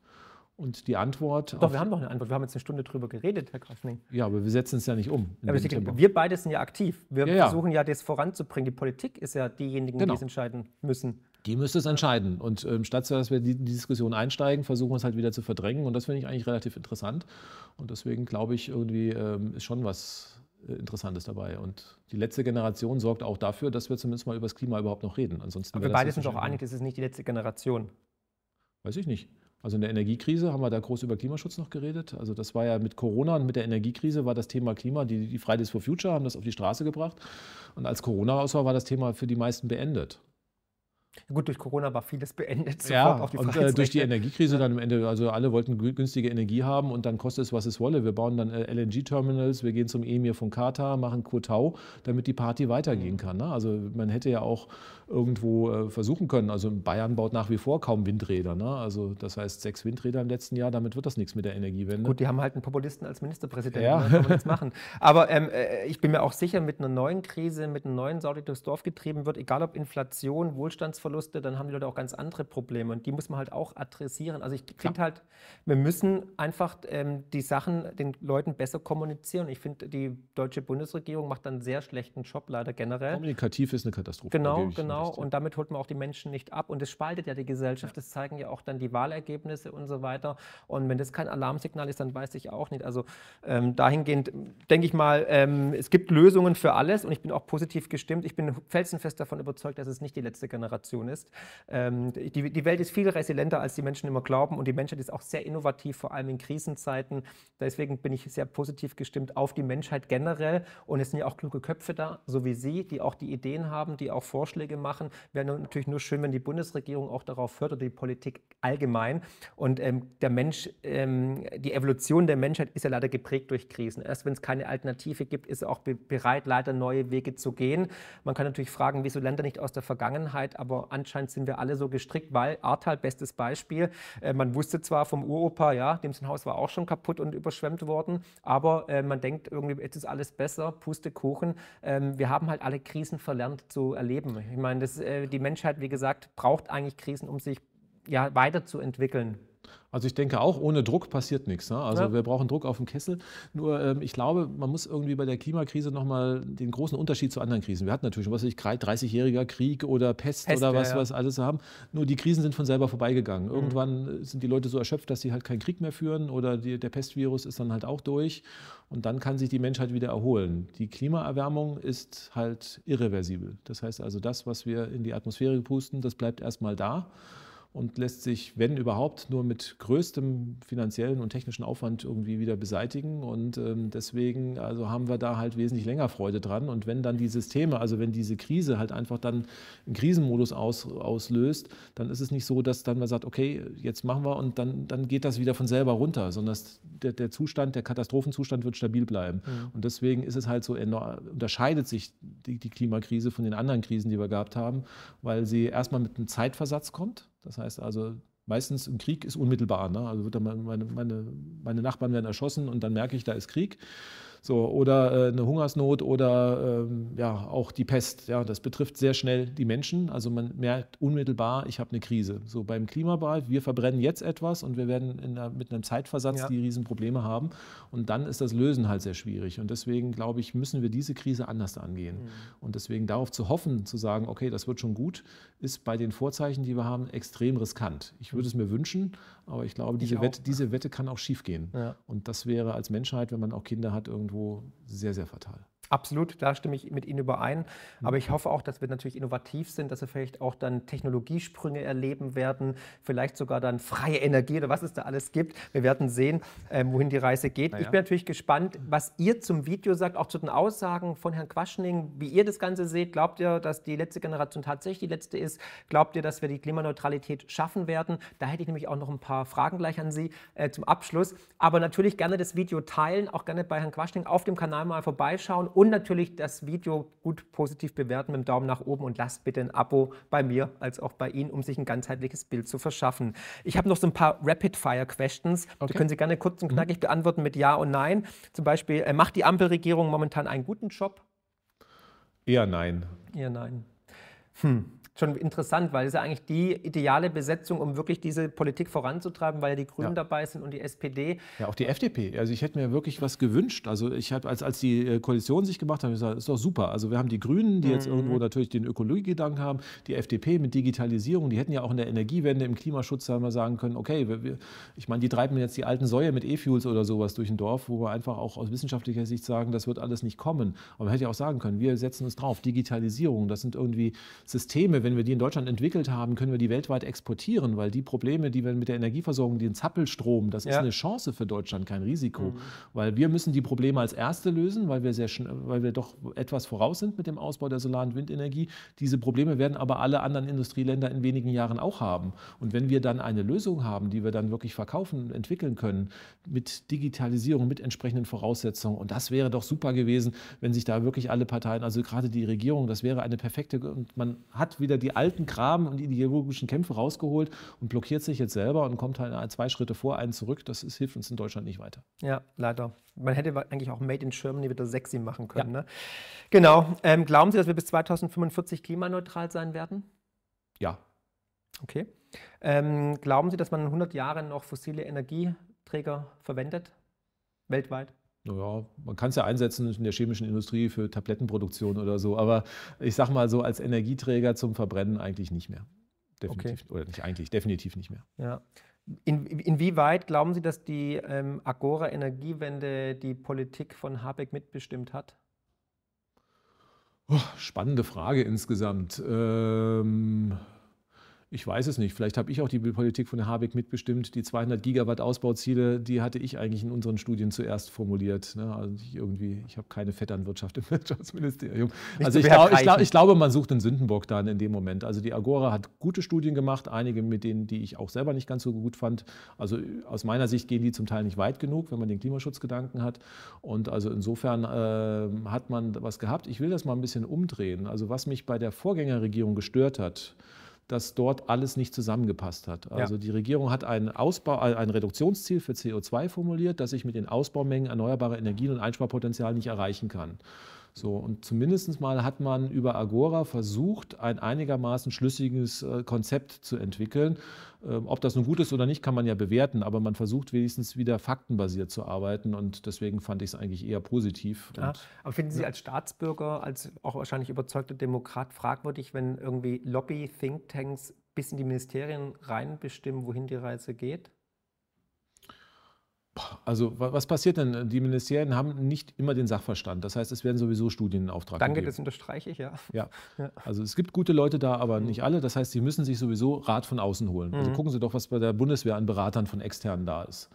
Und die Antwort. Doch, wir haben doch eine Antwort. Wir haben jetzt eine Stunde drüber geredet, Herr Krasning. Ja, aber wir setzen es ja nicht um. Aber denke, wir beide sind ja aktiv. Wir ja, versuchen ja, das voranzubringen. Die Politik ist ja diejenigen, genau. die es entscheiden müssen. Die müsste es entscheiden. Und ähm, statt dass wir die, die Diskussion einsteigen, versuchen wir es halt wieder zu verdrängen. Und das finde ich eigentlich relativ interessant. Und deswegen glaube ich, irgendwie ähm, ist schon was äh, Interessantes dabei. Und die letzte Generation sorgt auch dafür, dass wir zumindest mal über das Klima überhaupt noch reden. Ansonsten Aber wir beide sind doch einig, das ist nicht die letzte Generation. Weiß ich nicht. Also in der Energiekrise haben wir da groß über Klimaschutz noch geredet. Also das war ja mit Corona und mit der Energiekrise war das Thema Klima, die, die Fridays for Future haben das auf die Straße gebracht. Und als Corona aus war, war das Thema für die meisten beendet. Gut, durch Corona war vieles beendet. Ja, und äh, durch die Energiekrise dann am Ende, also alle wollten günstige Energie haben und dann kostet es, was es wolle. Wir bauen dann äh, LNG-Terminals, wir gehen zum Emir von Katar, machen Kotau, damit die Party weitergehen kann. Ne? Also man hätte ja auch irgendwo äh, versuchen können. Also Bayern baut nach wie vor kaum Windräder. Ne? Also das heißt sechs Windräder im letzten Jahr, damit wird das nichts mit der Energiewende. Gut, die haben halt einen Populisten als Ministerpräsidenten, ja. kann man jetzt machen. Aber ähm, äh, ich bin mir auch sicher, mit einer neuen Krise, mit einem neuen Sau, die durchs Dorf getrieben wird, egal ob Inflation, Wohlstandsverluste, dann haben die Leute auch ganz andere Probleme und die muss man halt auch adressieren. Also ich finde halt, wir müssen einfach ähm, die Sachen den Leuten besser kommunizieren. Ich finde, die deutsche Bundesregierung macht einen sehr schlechten Job leider generell. Kommunikativ ist eine Katastrophe. Genau, genau genau. Und damit holt man auch die Menschen nicht ab. Und das spaltet ja die Gesellschaft. Das zeigen ja auch dann die Wahlergebnisse und so weiter. Und wenn das kein Alarmsignal ist, dann weiß ich auch nicht. Also ähm, dahingehend denke ich mal, ähm, es gibt Lösungen für alles und ich bin auch positiv gestimmt. Ich bin felsenfest davon überzeugt, dass es nicht die letzte Generation ist. Ähm, die, die Welt ist viel resilienter, als die Menschen immer glauben und die Menschheit ist auch sehr innovativ, vor allem in Krisenzeiten. Deswegen bin ich sehr positiv gestimmt auf die Menschheit generell. Und es sind ja auch kluge Köpfe da, so wie Sie, die auch die Ideen haben, die auch Vorschläge machen machen. Wäre natürlich nur schön, wenn die Bundesregierung auch darauf hört oder die Politik allgemein. Und ähm, der Mensch, ähm, die Evolution der Menschheit ist ja leider geprägt durch Krisen. Erst wenn es keine Alternative gibt, ist er auch be bereit, leider neue Wege zu gehen. Man kann natürlich fragen, wieso lernt er nicht aus der Vergangenheit, aber anscheinend sind wir alle so gestrickt, weil Ahrtal, bestes Beispiel, äh, man wusste zwar vom Uropa, ja, dem sein Haus war auch schon kaputt und überschwemmt worden, aber äh, man denkt irgendwie, jetzt ist alles besser, Pustekuchen. Ähm, wir haben halt alle Krisen verlernt zu erleben. Ich meine, das, äh, die Menschheit, wie gesagt, braucht eigentlich Krisen, um sich ja, weiterzuentwickeln. Also ich denke auch, ohne Druck passiert nichts. Ne? Also ja. wir brauchen Druck auf dem Kessel. Nur ähm, ich glaube, man muss irgendwie bei der Klimakrise nochmal den großen Unterschied zu anderen Krisen. Wir hatten natürlich, was weiß ich, 30-jähriger Krieg oder Pest, Pest oder was, ja, was alles haben. Nur die Krisen sind von selber vorbeigegangen. Mhm. Irgendwann sind die Leute so erschöpft, dass sie halt keinen Krieg mehr führen oder die, der Pestvirus ist dann halt auch durch. Und dann kann sich die Menschheit wieder erholen. Die Klimaerwärmung ist halt irreversibel. Das heißt also, das, was wir in die Atmosphäre pusten, das bleibt erstmal da und lässt sich, wenn überhaupt, nur mit größtem finanziellen und technischen Aufwand irgendwie wieder beseitigen. Und ähm, deswegen also haben wir da halt wesentlich länger Freude dran. Und wenn dann die Systeme, also wenn diese Krise halt einfach dann einen Krisenmodus aus, auslöst, dann ist es nicht so, dass dann man sagt, okay, jetzt machen wir und dann, dann geht das wieder von selber runter, sondern der, der Zustand, der Katastrophenzustand wird stabil bleiben. Mhm. Und deswegen ist es halt so, unterscheidet sich die, die Klimakrise von den anderen Krisen, die wir gehabt haben, weil sie erstmal mit einem Zeitversatz kommt. Das heißt also, Meistens ein Krieg ist unmittelbar. Ne? Also meine, meine, meine Nachbarn werden erschossen und dann merke ich, da ist Krieg. So, oder äh, eine Hungersnot oder ähm, ja, auch die Pest. Ja, das betrifft sehr schnell die Menschen. Also man merkt unmittelbar, ich habe eine Krise. So beim Klimabereich, wir verbrennen jetzt etwas und wir werden einer, mit einem Zeitversatz ja. die Riesenprobleme haben. Und dann ist das Lösen halt sehr schwierig. Und deswegen, glaube ich, müssen wir diese Krise anders angehen. Mhm. Und deswegen darauf zu hoffen, zu sagen, okay, das wird schon gut, ist bei den Vorzeichen, die wir haben, extrem riskant. Ich würde es mir wünschen, aber ich glaube, diese, ich Wette, diese Wette kann auch schiefgehen. Ja. Und das wäre als Menschheit, wenn man auch Kinder hat, irgendwo sehr, sehr fatal. Absolut, da stimme ich mit Ihnen überein. Aber ich hoffe auch, dass wir natürlich innovativ sind, dass wir vielleicht auch dann Technologiesprünge erleben werden, vielleicht sogar dann freie Energie oder was es da alles gibt. Wir werden sehen, äh, wohin die Reise geht. Ja. Ich bin natürlich gespannt, was ihr zum Video sagt, auch zu den Aussagen von Herrn Quaschning, wie ihr das Ganze seht. Glaubt ihr, dass die letzte Generation tatsächlich die letzte ist? Glaubt ihr, dass wir die Klimaneutralität schaffen werden? Da hätte ich nämlich auch noch ein paar Fragen gleich an Sie äh, zum Abschluss. Aber natürlich gerne das Video teilen, auch gerne bei Herrn Quaschning auf dem Kanal mal vorbeischauen und natürlich das Video gut positiv bewerten mit dem Daumen nach oben und lasst bitte ein Abo bei mir als auch bei Ihnen, um sich ein ganzheitliches Bild zu verschaffen. Ich habe noch so ein paar Rapid-Fire-Questions. Okay. Die können Sie gerne kurz und mhm. knackig beantworten mit Ja und Nein. Zum Beispiel, äh, macht die Ampelregierung momentan einen guten Job? Eher nein. Eher nein. Hm schon interessant, weil es ja eigentlich die ideale Besetzung, um wirklich diese Politik voranzutreiben, weil ja die Grünen ja. dabei sind und die SPD. Ja, auch die FDP. Also ich hätte mir wirklich was gewünscht. Also ich habe, als, als die äh, Koalition sich gemacht hat, gesagt, ist doch super. Also wir haben die Grünen, die mhm. jetzt irgendwo natürlich den Ökologiegedanken haben, die FDP mit Digitalisierung, die hätten ja auch in der Energiewende, im Klimaschutz mal sagen können, okay, wir, ich meine, die treiben jetzt die alten Säue mit E-Fuels oder sowas durch ein Dorf, wo wir einfach auch aus wissenschaftlicher Sicht sagen, das wird alles nicht kommen. Aber man hätte ja auch sagen können, wir setzen uns drauf, Digitalisierung, das sind irgendwie Systeme, wenn wir die in Deutschland entwickelt haben, können wir die weltweit exportieren, weil die Probleme, die wir mit der Energieversorgung, den Zappelstrom, das ja. ist eine Chance für Deutschland, kein Risiko. Mhm. Weil wir müssen die Probleme als Erste lösen, weil wir, sehr weil wir doch etwas voraus sind mit dem Ausbau der Solar- und Windenergie. Diese Probleme werden aber alle anderen Industrieländer in wenigen Jahren auch haben. Und wenn wir dann eine Lösung haben, die wir dann wirklich verkaufen, und entwickeln können, mit Digitalisierung, mit entsprechenden Voraussetzungen, und das wäre doch super gewesen, wenn sich da wirklich alle Parteien, also gerade die Regierung, das wäre eine perfekte, und man hat wieder die alten Graben und ideologischen Kämpfe rausgeholt und blockiert sich jetzt selber und kommt halt zwei Schritte vor, einen zurück. Das ist, hilft uns in Deutschland nicht weiter. Ja, leider. Man hätte eigentlich auch Made in Germany wieder sexy machen können. Ja. Ne? Genau. Ähm, glauben Sie, dass wir bis 2045 klimaneutral sein werden? Ja. Okay. Ähm, glauben Sie, dass man in 100 Jahren noch fossile Energieträger verwendet? Weltweit? Naja, man kann es ja einsetzen in der chemischen Industrie für Tablettenproduktion oder so, aber ich sage mal so als Energieträger zum Verbrennen eigentlich nicht mehr. Definitiv. Okay. Oder nicht eigentlich, definitiv nicht mehr. Ja. In, inwieweit glauben Sie, dass die ähm, Agora Energiewende die Politik von Habeck mitbestimmt hat? Oh, spannende Frage insgesamt. Ähm, ich weiß es nicht. Vielleicht habe ich auch die Politik von der Habeck mitbestimmt. Die 200 Gigawatt Ausbauziele, die hatte ich eigentlich in unseren Studien zuerst formuliert. Ne? Also ich irgendwie, ich habe keine Vetternwirtschaft im Wirtschaftsministerium. Also ich, glaub, ich, glaub, ich, glaube, man sucht einen Sündenbock dann in dem Moment. Also die Agora hat gute Studien gemacht, einige mit denen, die ich auch selber nicht ganz so gut fand. Also aus meiner Sicht gehen die zum Teil nicht weit genug, wenn man den Klimaschutzgedanken hat. Und also insofern äh, hat man was gehabt. Ich will das mal ein bisschen umdrehen. Also was mich bei der Vorgängerregierung gestört hat, dass dort alles nicht zusammengepasst hat. Also ja. die Regierung hat ein, Ausbau, äh, ein Reduktionsziel für CO2 formuliert, das ich mit den Ausbaumengen erneuerbarer Energien und Einsparpotenzial nicht erreichen kann. So, und zumindest mal hat man über Agora versucht, ein einigermaßen schlüssiges äh, Konzept zu entwickeln. Ähm, ob das nun gut ist oder nicht, kann man ja bewerten, aber man versucht wenigstens wieder faktenbasiert zu arbeiten und deswegen fand ich es eigentlich eher positiv. Ja, aber finden Sie als Staatsbürger, als auch wahrscheinlich überzeugter Demokrat fragwürdig, wenn irgendwie Lobby-Thinktanks bis in die Ministerien rein bestimmen, wohin die Reise geht? Also was passiert denn? Die Ministerien haben nicht immer den Sachverstand. Das heißt, es werden sowieso Studien in Auftrag Danke, gegeben. das unterstreiche ich, ja. ja. Also es gibt gute Leute da, aber mhm. nicht alle. Das heißt, sie müssen sich sowieso Rat von außen holen. Also mhm. Also gucken Sie doch, was bei der Bundeswehr an Beratern von externen da ist.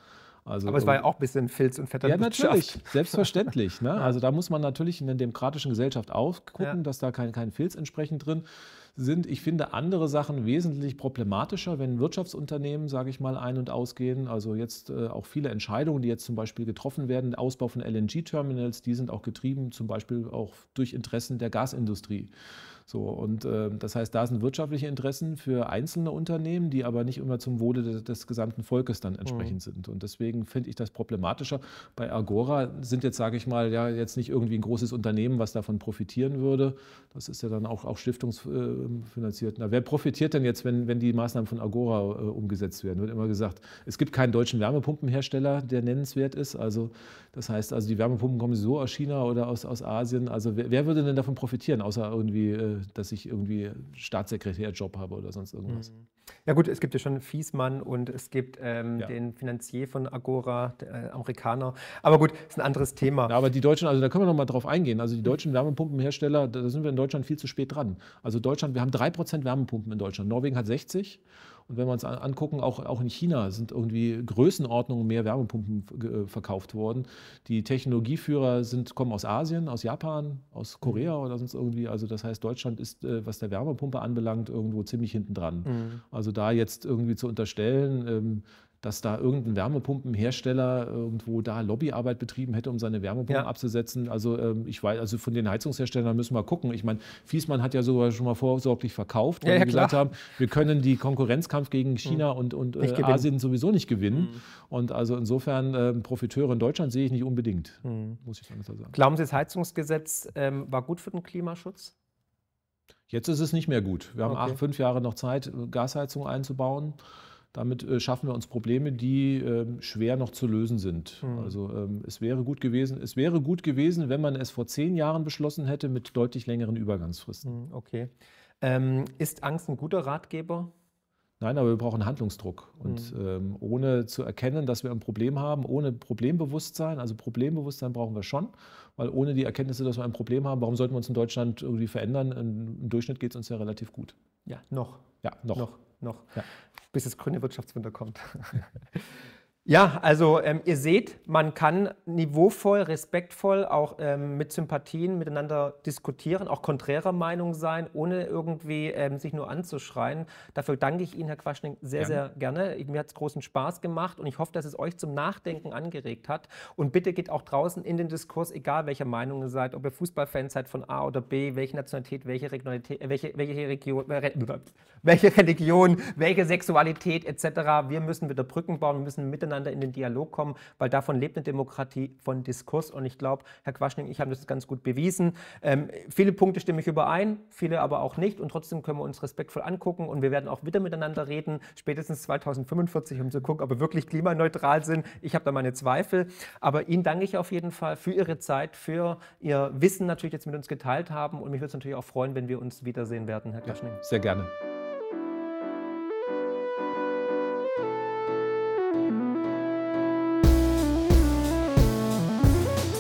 Also, aber es war ja auch ein bisschen Filz und Vettern. Ja, natürlich, selbstverständlich. Ne? Also da muss man natürlich in der demokratischen Gesellschaft aufgucken, ja. dass da kein, kein Filz entsprechend drin sind, ich finde andere Sachen wesentlich problematischer, wenn Wirtschaftsunternehmen, sage ich mal, ein- und ausgehen. Also jetzt äh, auch viele Entscheidungen, die jetzt zum Beispiel getroffen werden, der Ausbau von LNG-Terminals, die sind auch getrieben, zum Beispiel auch durch Interessen der Gasindustrie. So, und äh, das heißt, da sind wirtschaftliche Interessen für einzelne Unternehmen, die aber nicht immer zum Wohle des, des gesamten Volkes dann entsprechend mhm. sind. Und deswegen finde ich das problematischer. Bei Agora sind jetzt, sage ich mal, ja jetzt nicht irgendwie ein großes Unternehmen, was davon profitieren würde. Das ist ja dann auch, auch stiftungsfinanziert. Na, wer profitiert denn jetzt, wenn, wenn die Maßnahmen von Agora äh, umgesetzt werden? Wird immer gesagt, es gibt keinen deutschen Wärmepumpenhersteller, der nennenswert ist. Also das heißt, also die Wärmepumpen kommen so aus China oder aus, aus Asien. Also wer, wer würde denn davon profitieren, außer irgendwie äh, dass ich irgendwie Staatssekretärjob habe oder sonst irgendwas. Mhm. Ja gut, es gibt ja schon Fiesmann und es gibt ähm, ja. den Finanzier von Agora, der äh, Amerikaner. Aber gut, ist ein anderes Thema. Ja, aber die Deutschen, also da können wir noch mal drauf eingehen. Also die deutschen Wärmepumpenhersteller, da sind wir in Deutschland viel zu spät dran. Also Deutschland, wir haben 3% Wärmepumpen in Deutschland. Norwegen hat 60. Und wenn wir uns angucken, auch, auch in China sind irgendwie Größenordnungen mehr Wärmepumpen äh, verkauft worden. Die Technologieführer sind, kommen aus Asien, aus Japan, aus Korea mhm. oder sonst irgendwie. Also das heißt, Deutschland ist, äh, was der Wärmepumpe anbelangt, irgendwo ziemlich hinten dran. Mhm. Also da jetzt irgendwie zu unterstellen, ähm, dass da irgendein Wärmepumpenhersteller irgendwo da Lobbyarbeit betrieben hätte, um seine Wärmepumpen ja. abzusetzen. Also ähm, ich weiß, also von den Heizungsherstellern müssen wir gucken. Ich meine, Fiesmann hat ja sogar schon mal vorsorglich verkauft, weil ja, ja, wir gesagt haben, wir können die Konkurrenzkampf gegen China mhm. und, und äh, Asien sowieso nicht gewinnen. Mhm. Und also insofern äh, Profiteure in Deutschland sehe ich nicht unbedingt, mhm. muss ich sagen. Glauben Sie, das Heizungsgesetz ähm, war gut für den Klimaschutz? Jetzt ist es nicht mehr gut. Wir haben okay. acht, fünf Jahre noch Zeit, Gasheizung einzubauen. Damit äh, schaffen wir uns Probleme, die äh, schwer noch zu lösen sind. Mhm. Also ähm, es wäre gut gewesen, es wäre gut gewesen, wenn man es vor zehn Jahren beschlossen hätte mit deutlich längeren Übergangsfristen. Mhm, okay. Ähm, ist Angst ein guter Ratgeber? Nein, aber wir brauchen Handlungsdruck. Und mhm. ähm, ohne zu erkennen, dass wir ein Problem haben, ohne Problembewusstsein, also Problembewusstsein brauchen wir schon, weil ohne die Erkenntnisse, dass wir ein Problem haben, warum sollten wir uns in Deutschland irgendwie verändern? Im Durchschnitt geht es uns ja relativ gut. Ja, noch. Ja, noch. Noch, noch. Ja bis das grüne Wirtschaftswunder kommt. Ja, also ähm, ihr seht, man kann niveauvoll, respektvoll, auch ähm, mit Sympathien miteinander diskutieren, auch konträrer Meinung sein, ohne irgendwie ähm, sich nur anzuschreien. Dafür danke ich Ihnen, Herr Quaschning, sehr, gerne. sehr gerne. Ich, mir hat es großen Spaß gemacht und ich hoffe, dass es euch zum Nachdenken angeregt hat. Und bitte geht auch draußen in den Diskurs, egal welcher Meinung ihr seid, ob ihr Fußballfans seid von A oder B, welche Nationalität, welche Regionalität, äh, welche, welche, Region, äh, welche Religion, welche Sexualität etc. Wir müssen wieder Brücken bauen, wir müssen miteinander miteinander in den Dialog kommen, weil davon lebt eine Demokratie von Diskurs. Und ich glaube, Herr Quaschning, ich habe das ganz gut bewiesen. Ähm, viele Punkte stimme ich überein, viele aber auch nicht. Und trotzdem können wir uns respektvoll angucken. Und wir werden auch wieder miteinander reden, spätestens 2045, um zu gucken, ob wir wirklich klimaneutral sind. Ich habe da meine Zweifel. Aber Ihnen danke ich auf jeden Fall für Ihre Zeit, für Ihr Wissen natürlich jetzt mit uns geteilt haben. Und mich würde es natürlich auch freuen, wenn wir uns wiedersehen werden, Herr Quaschning. Sehr gerne.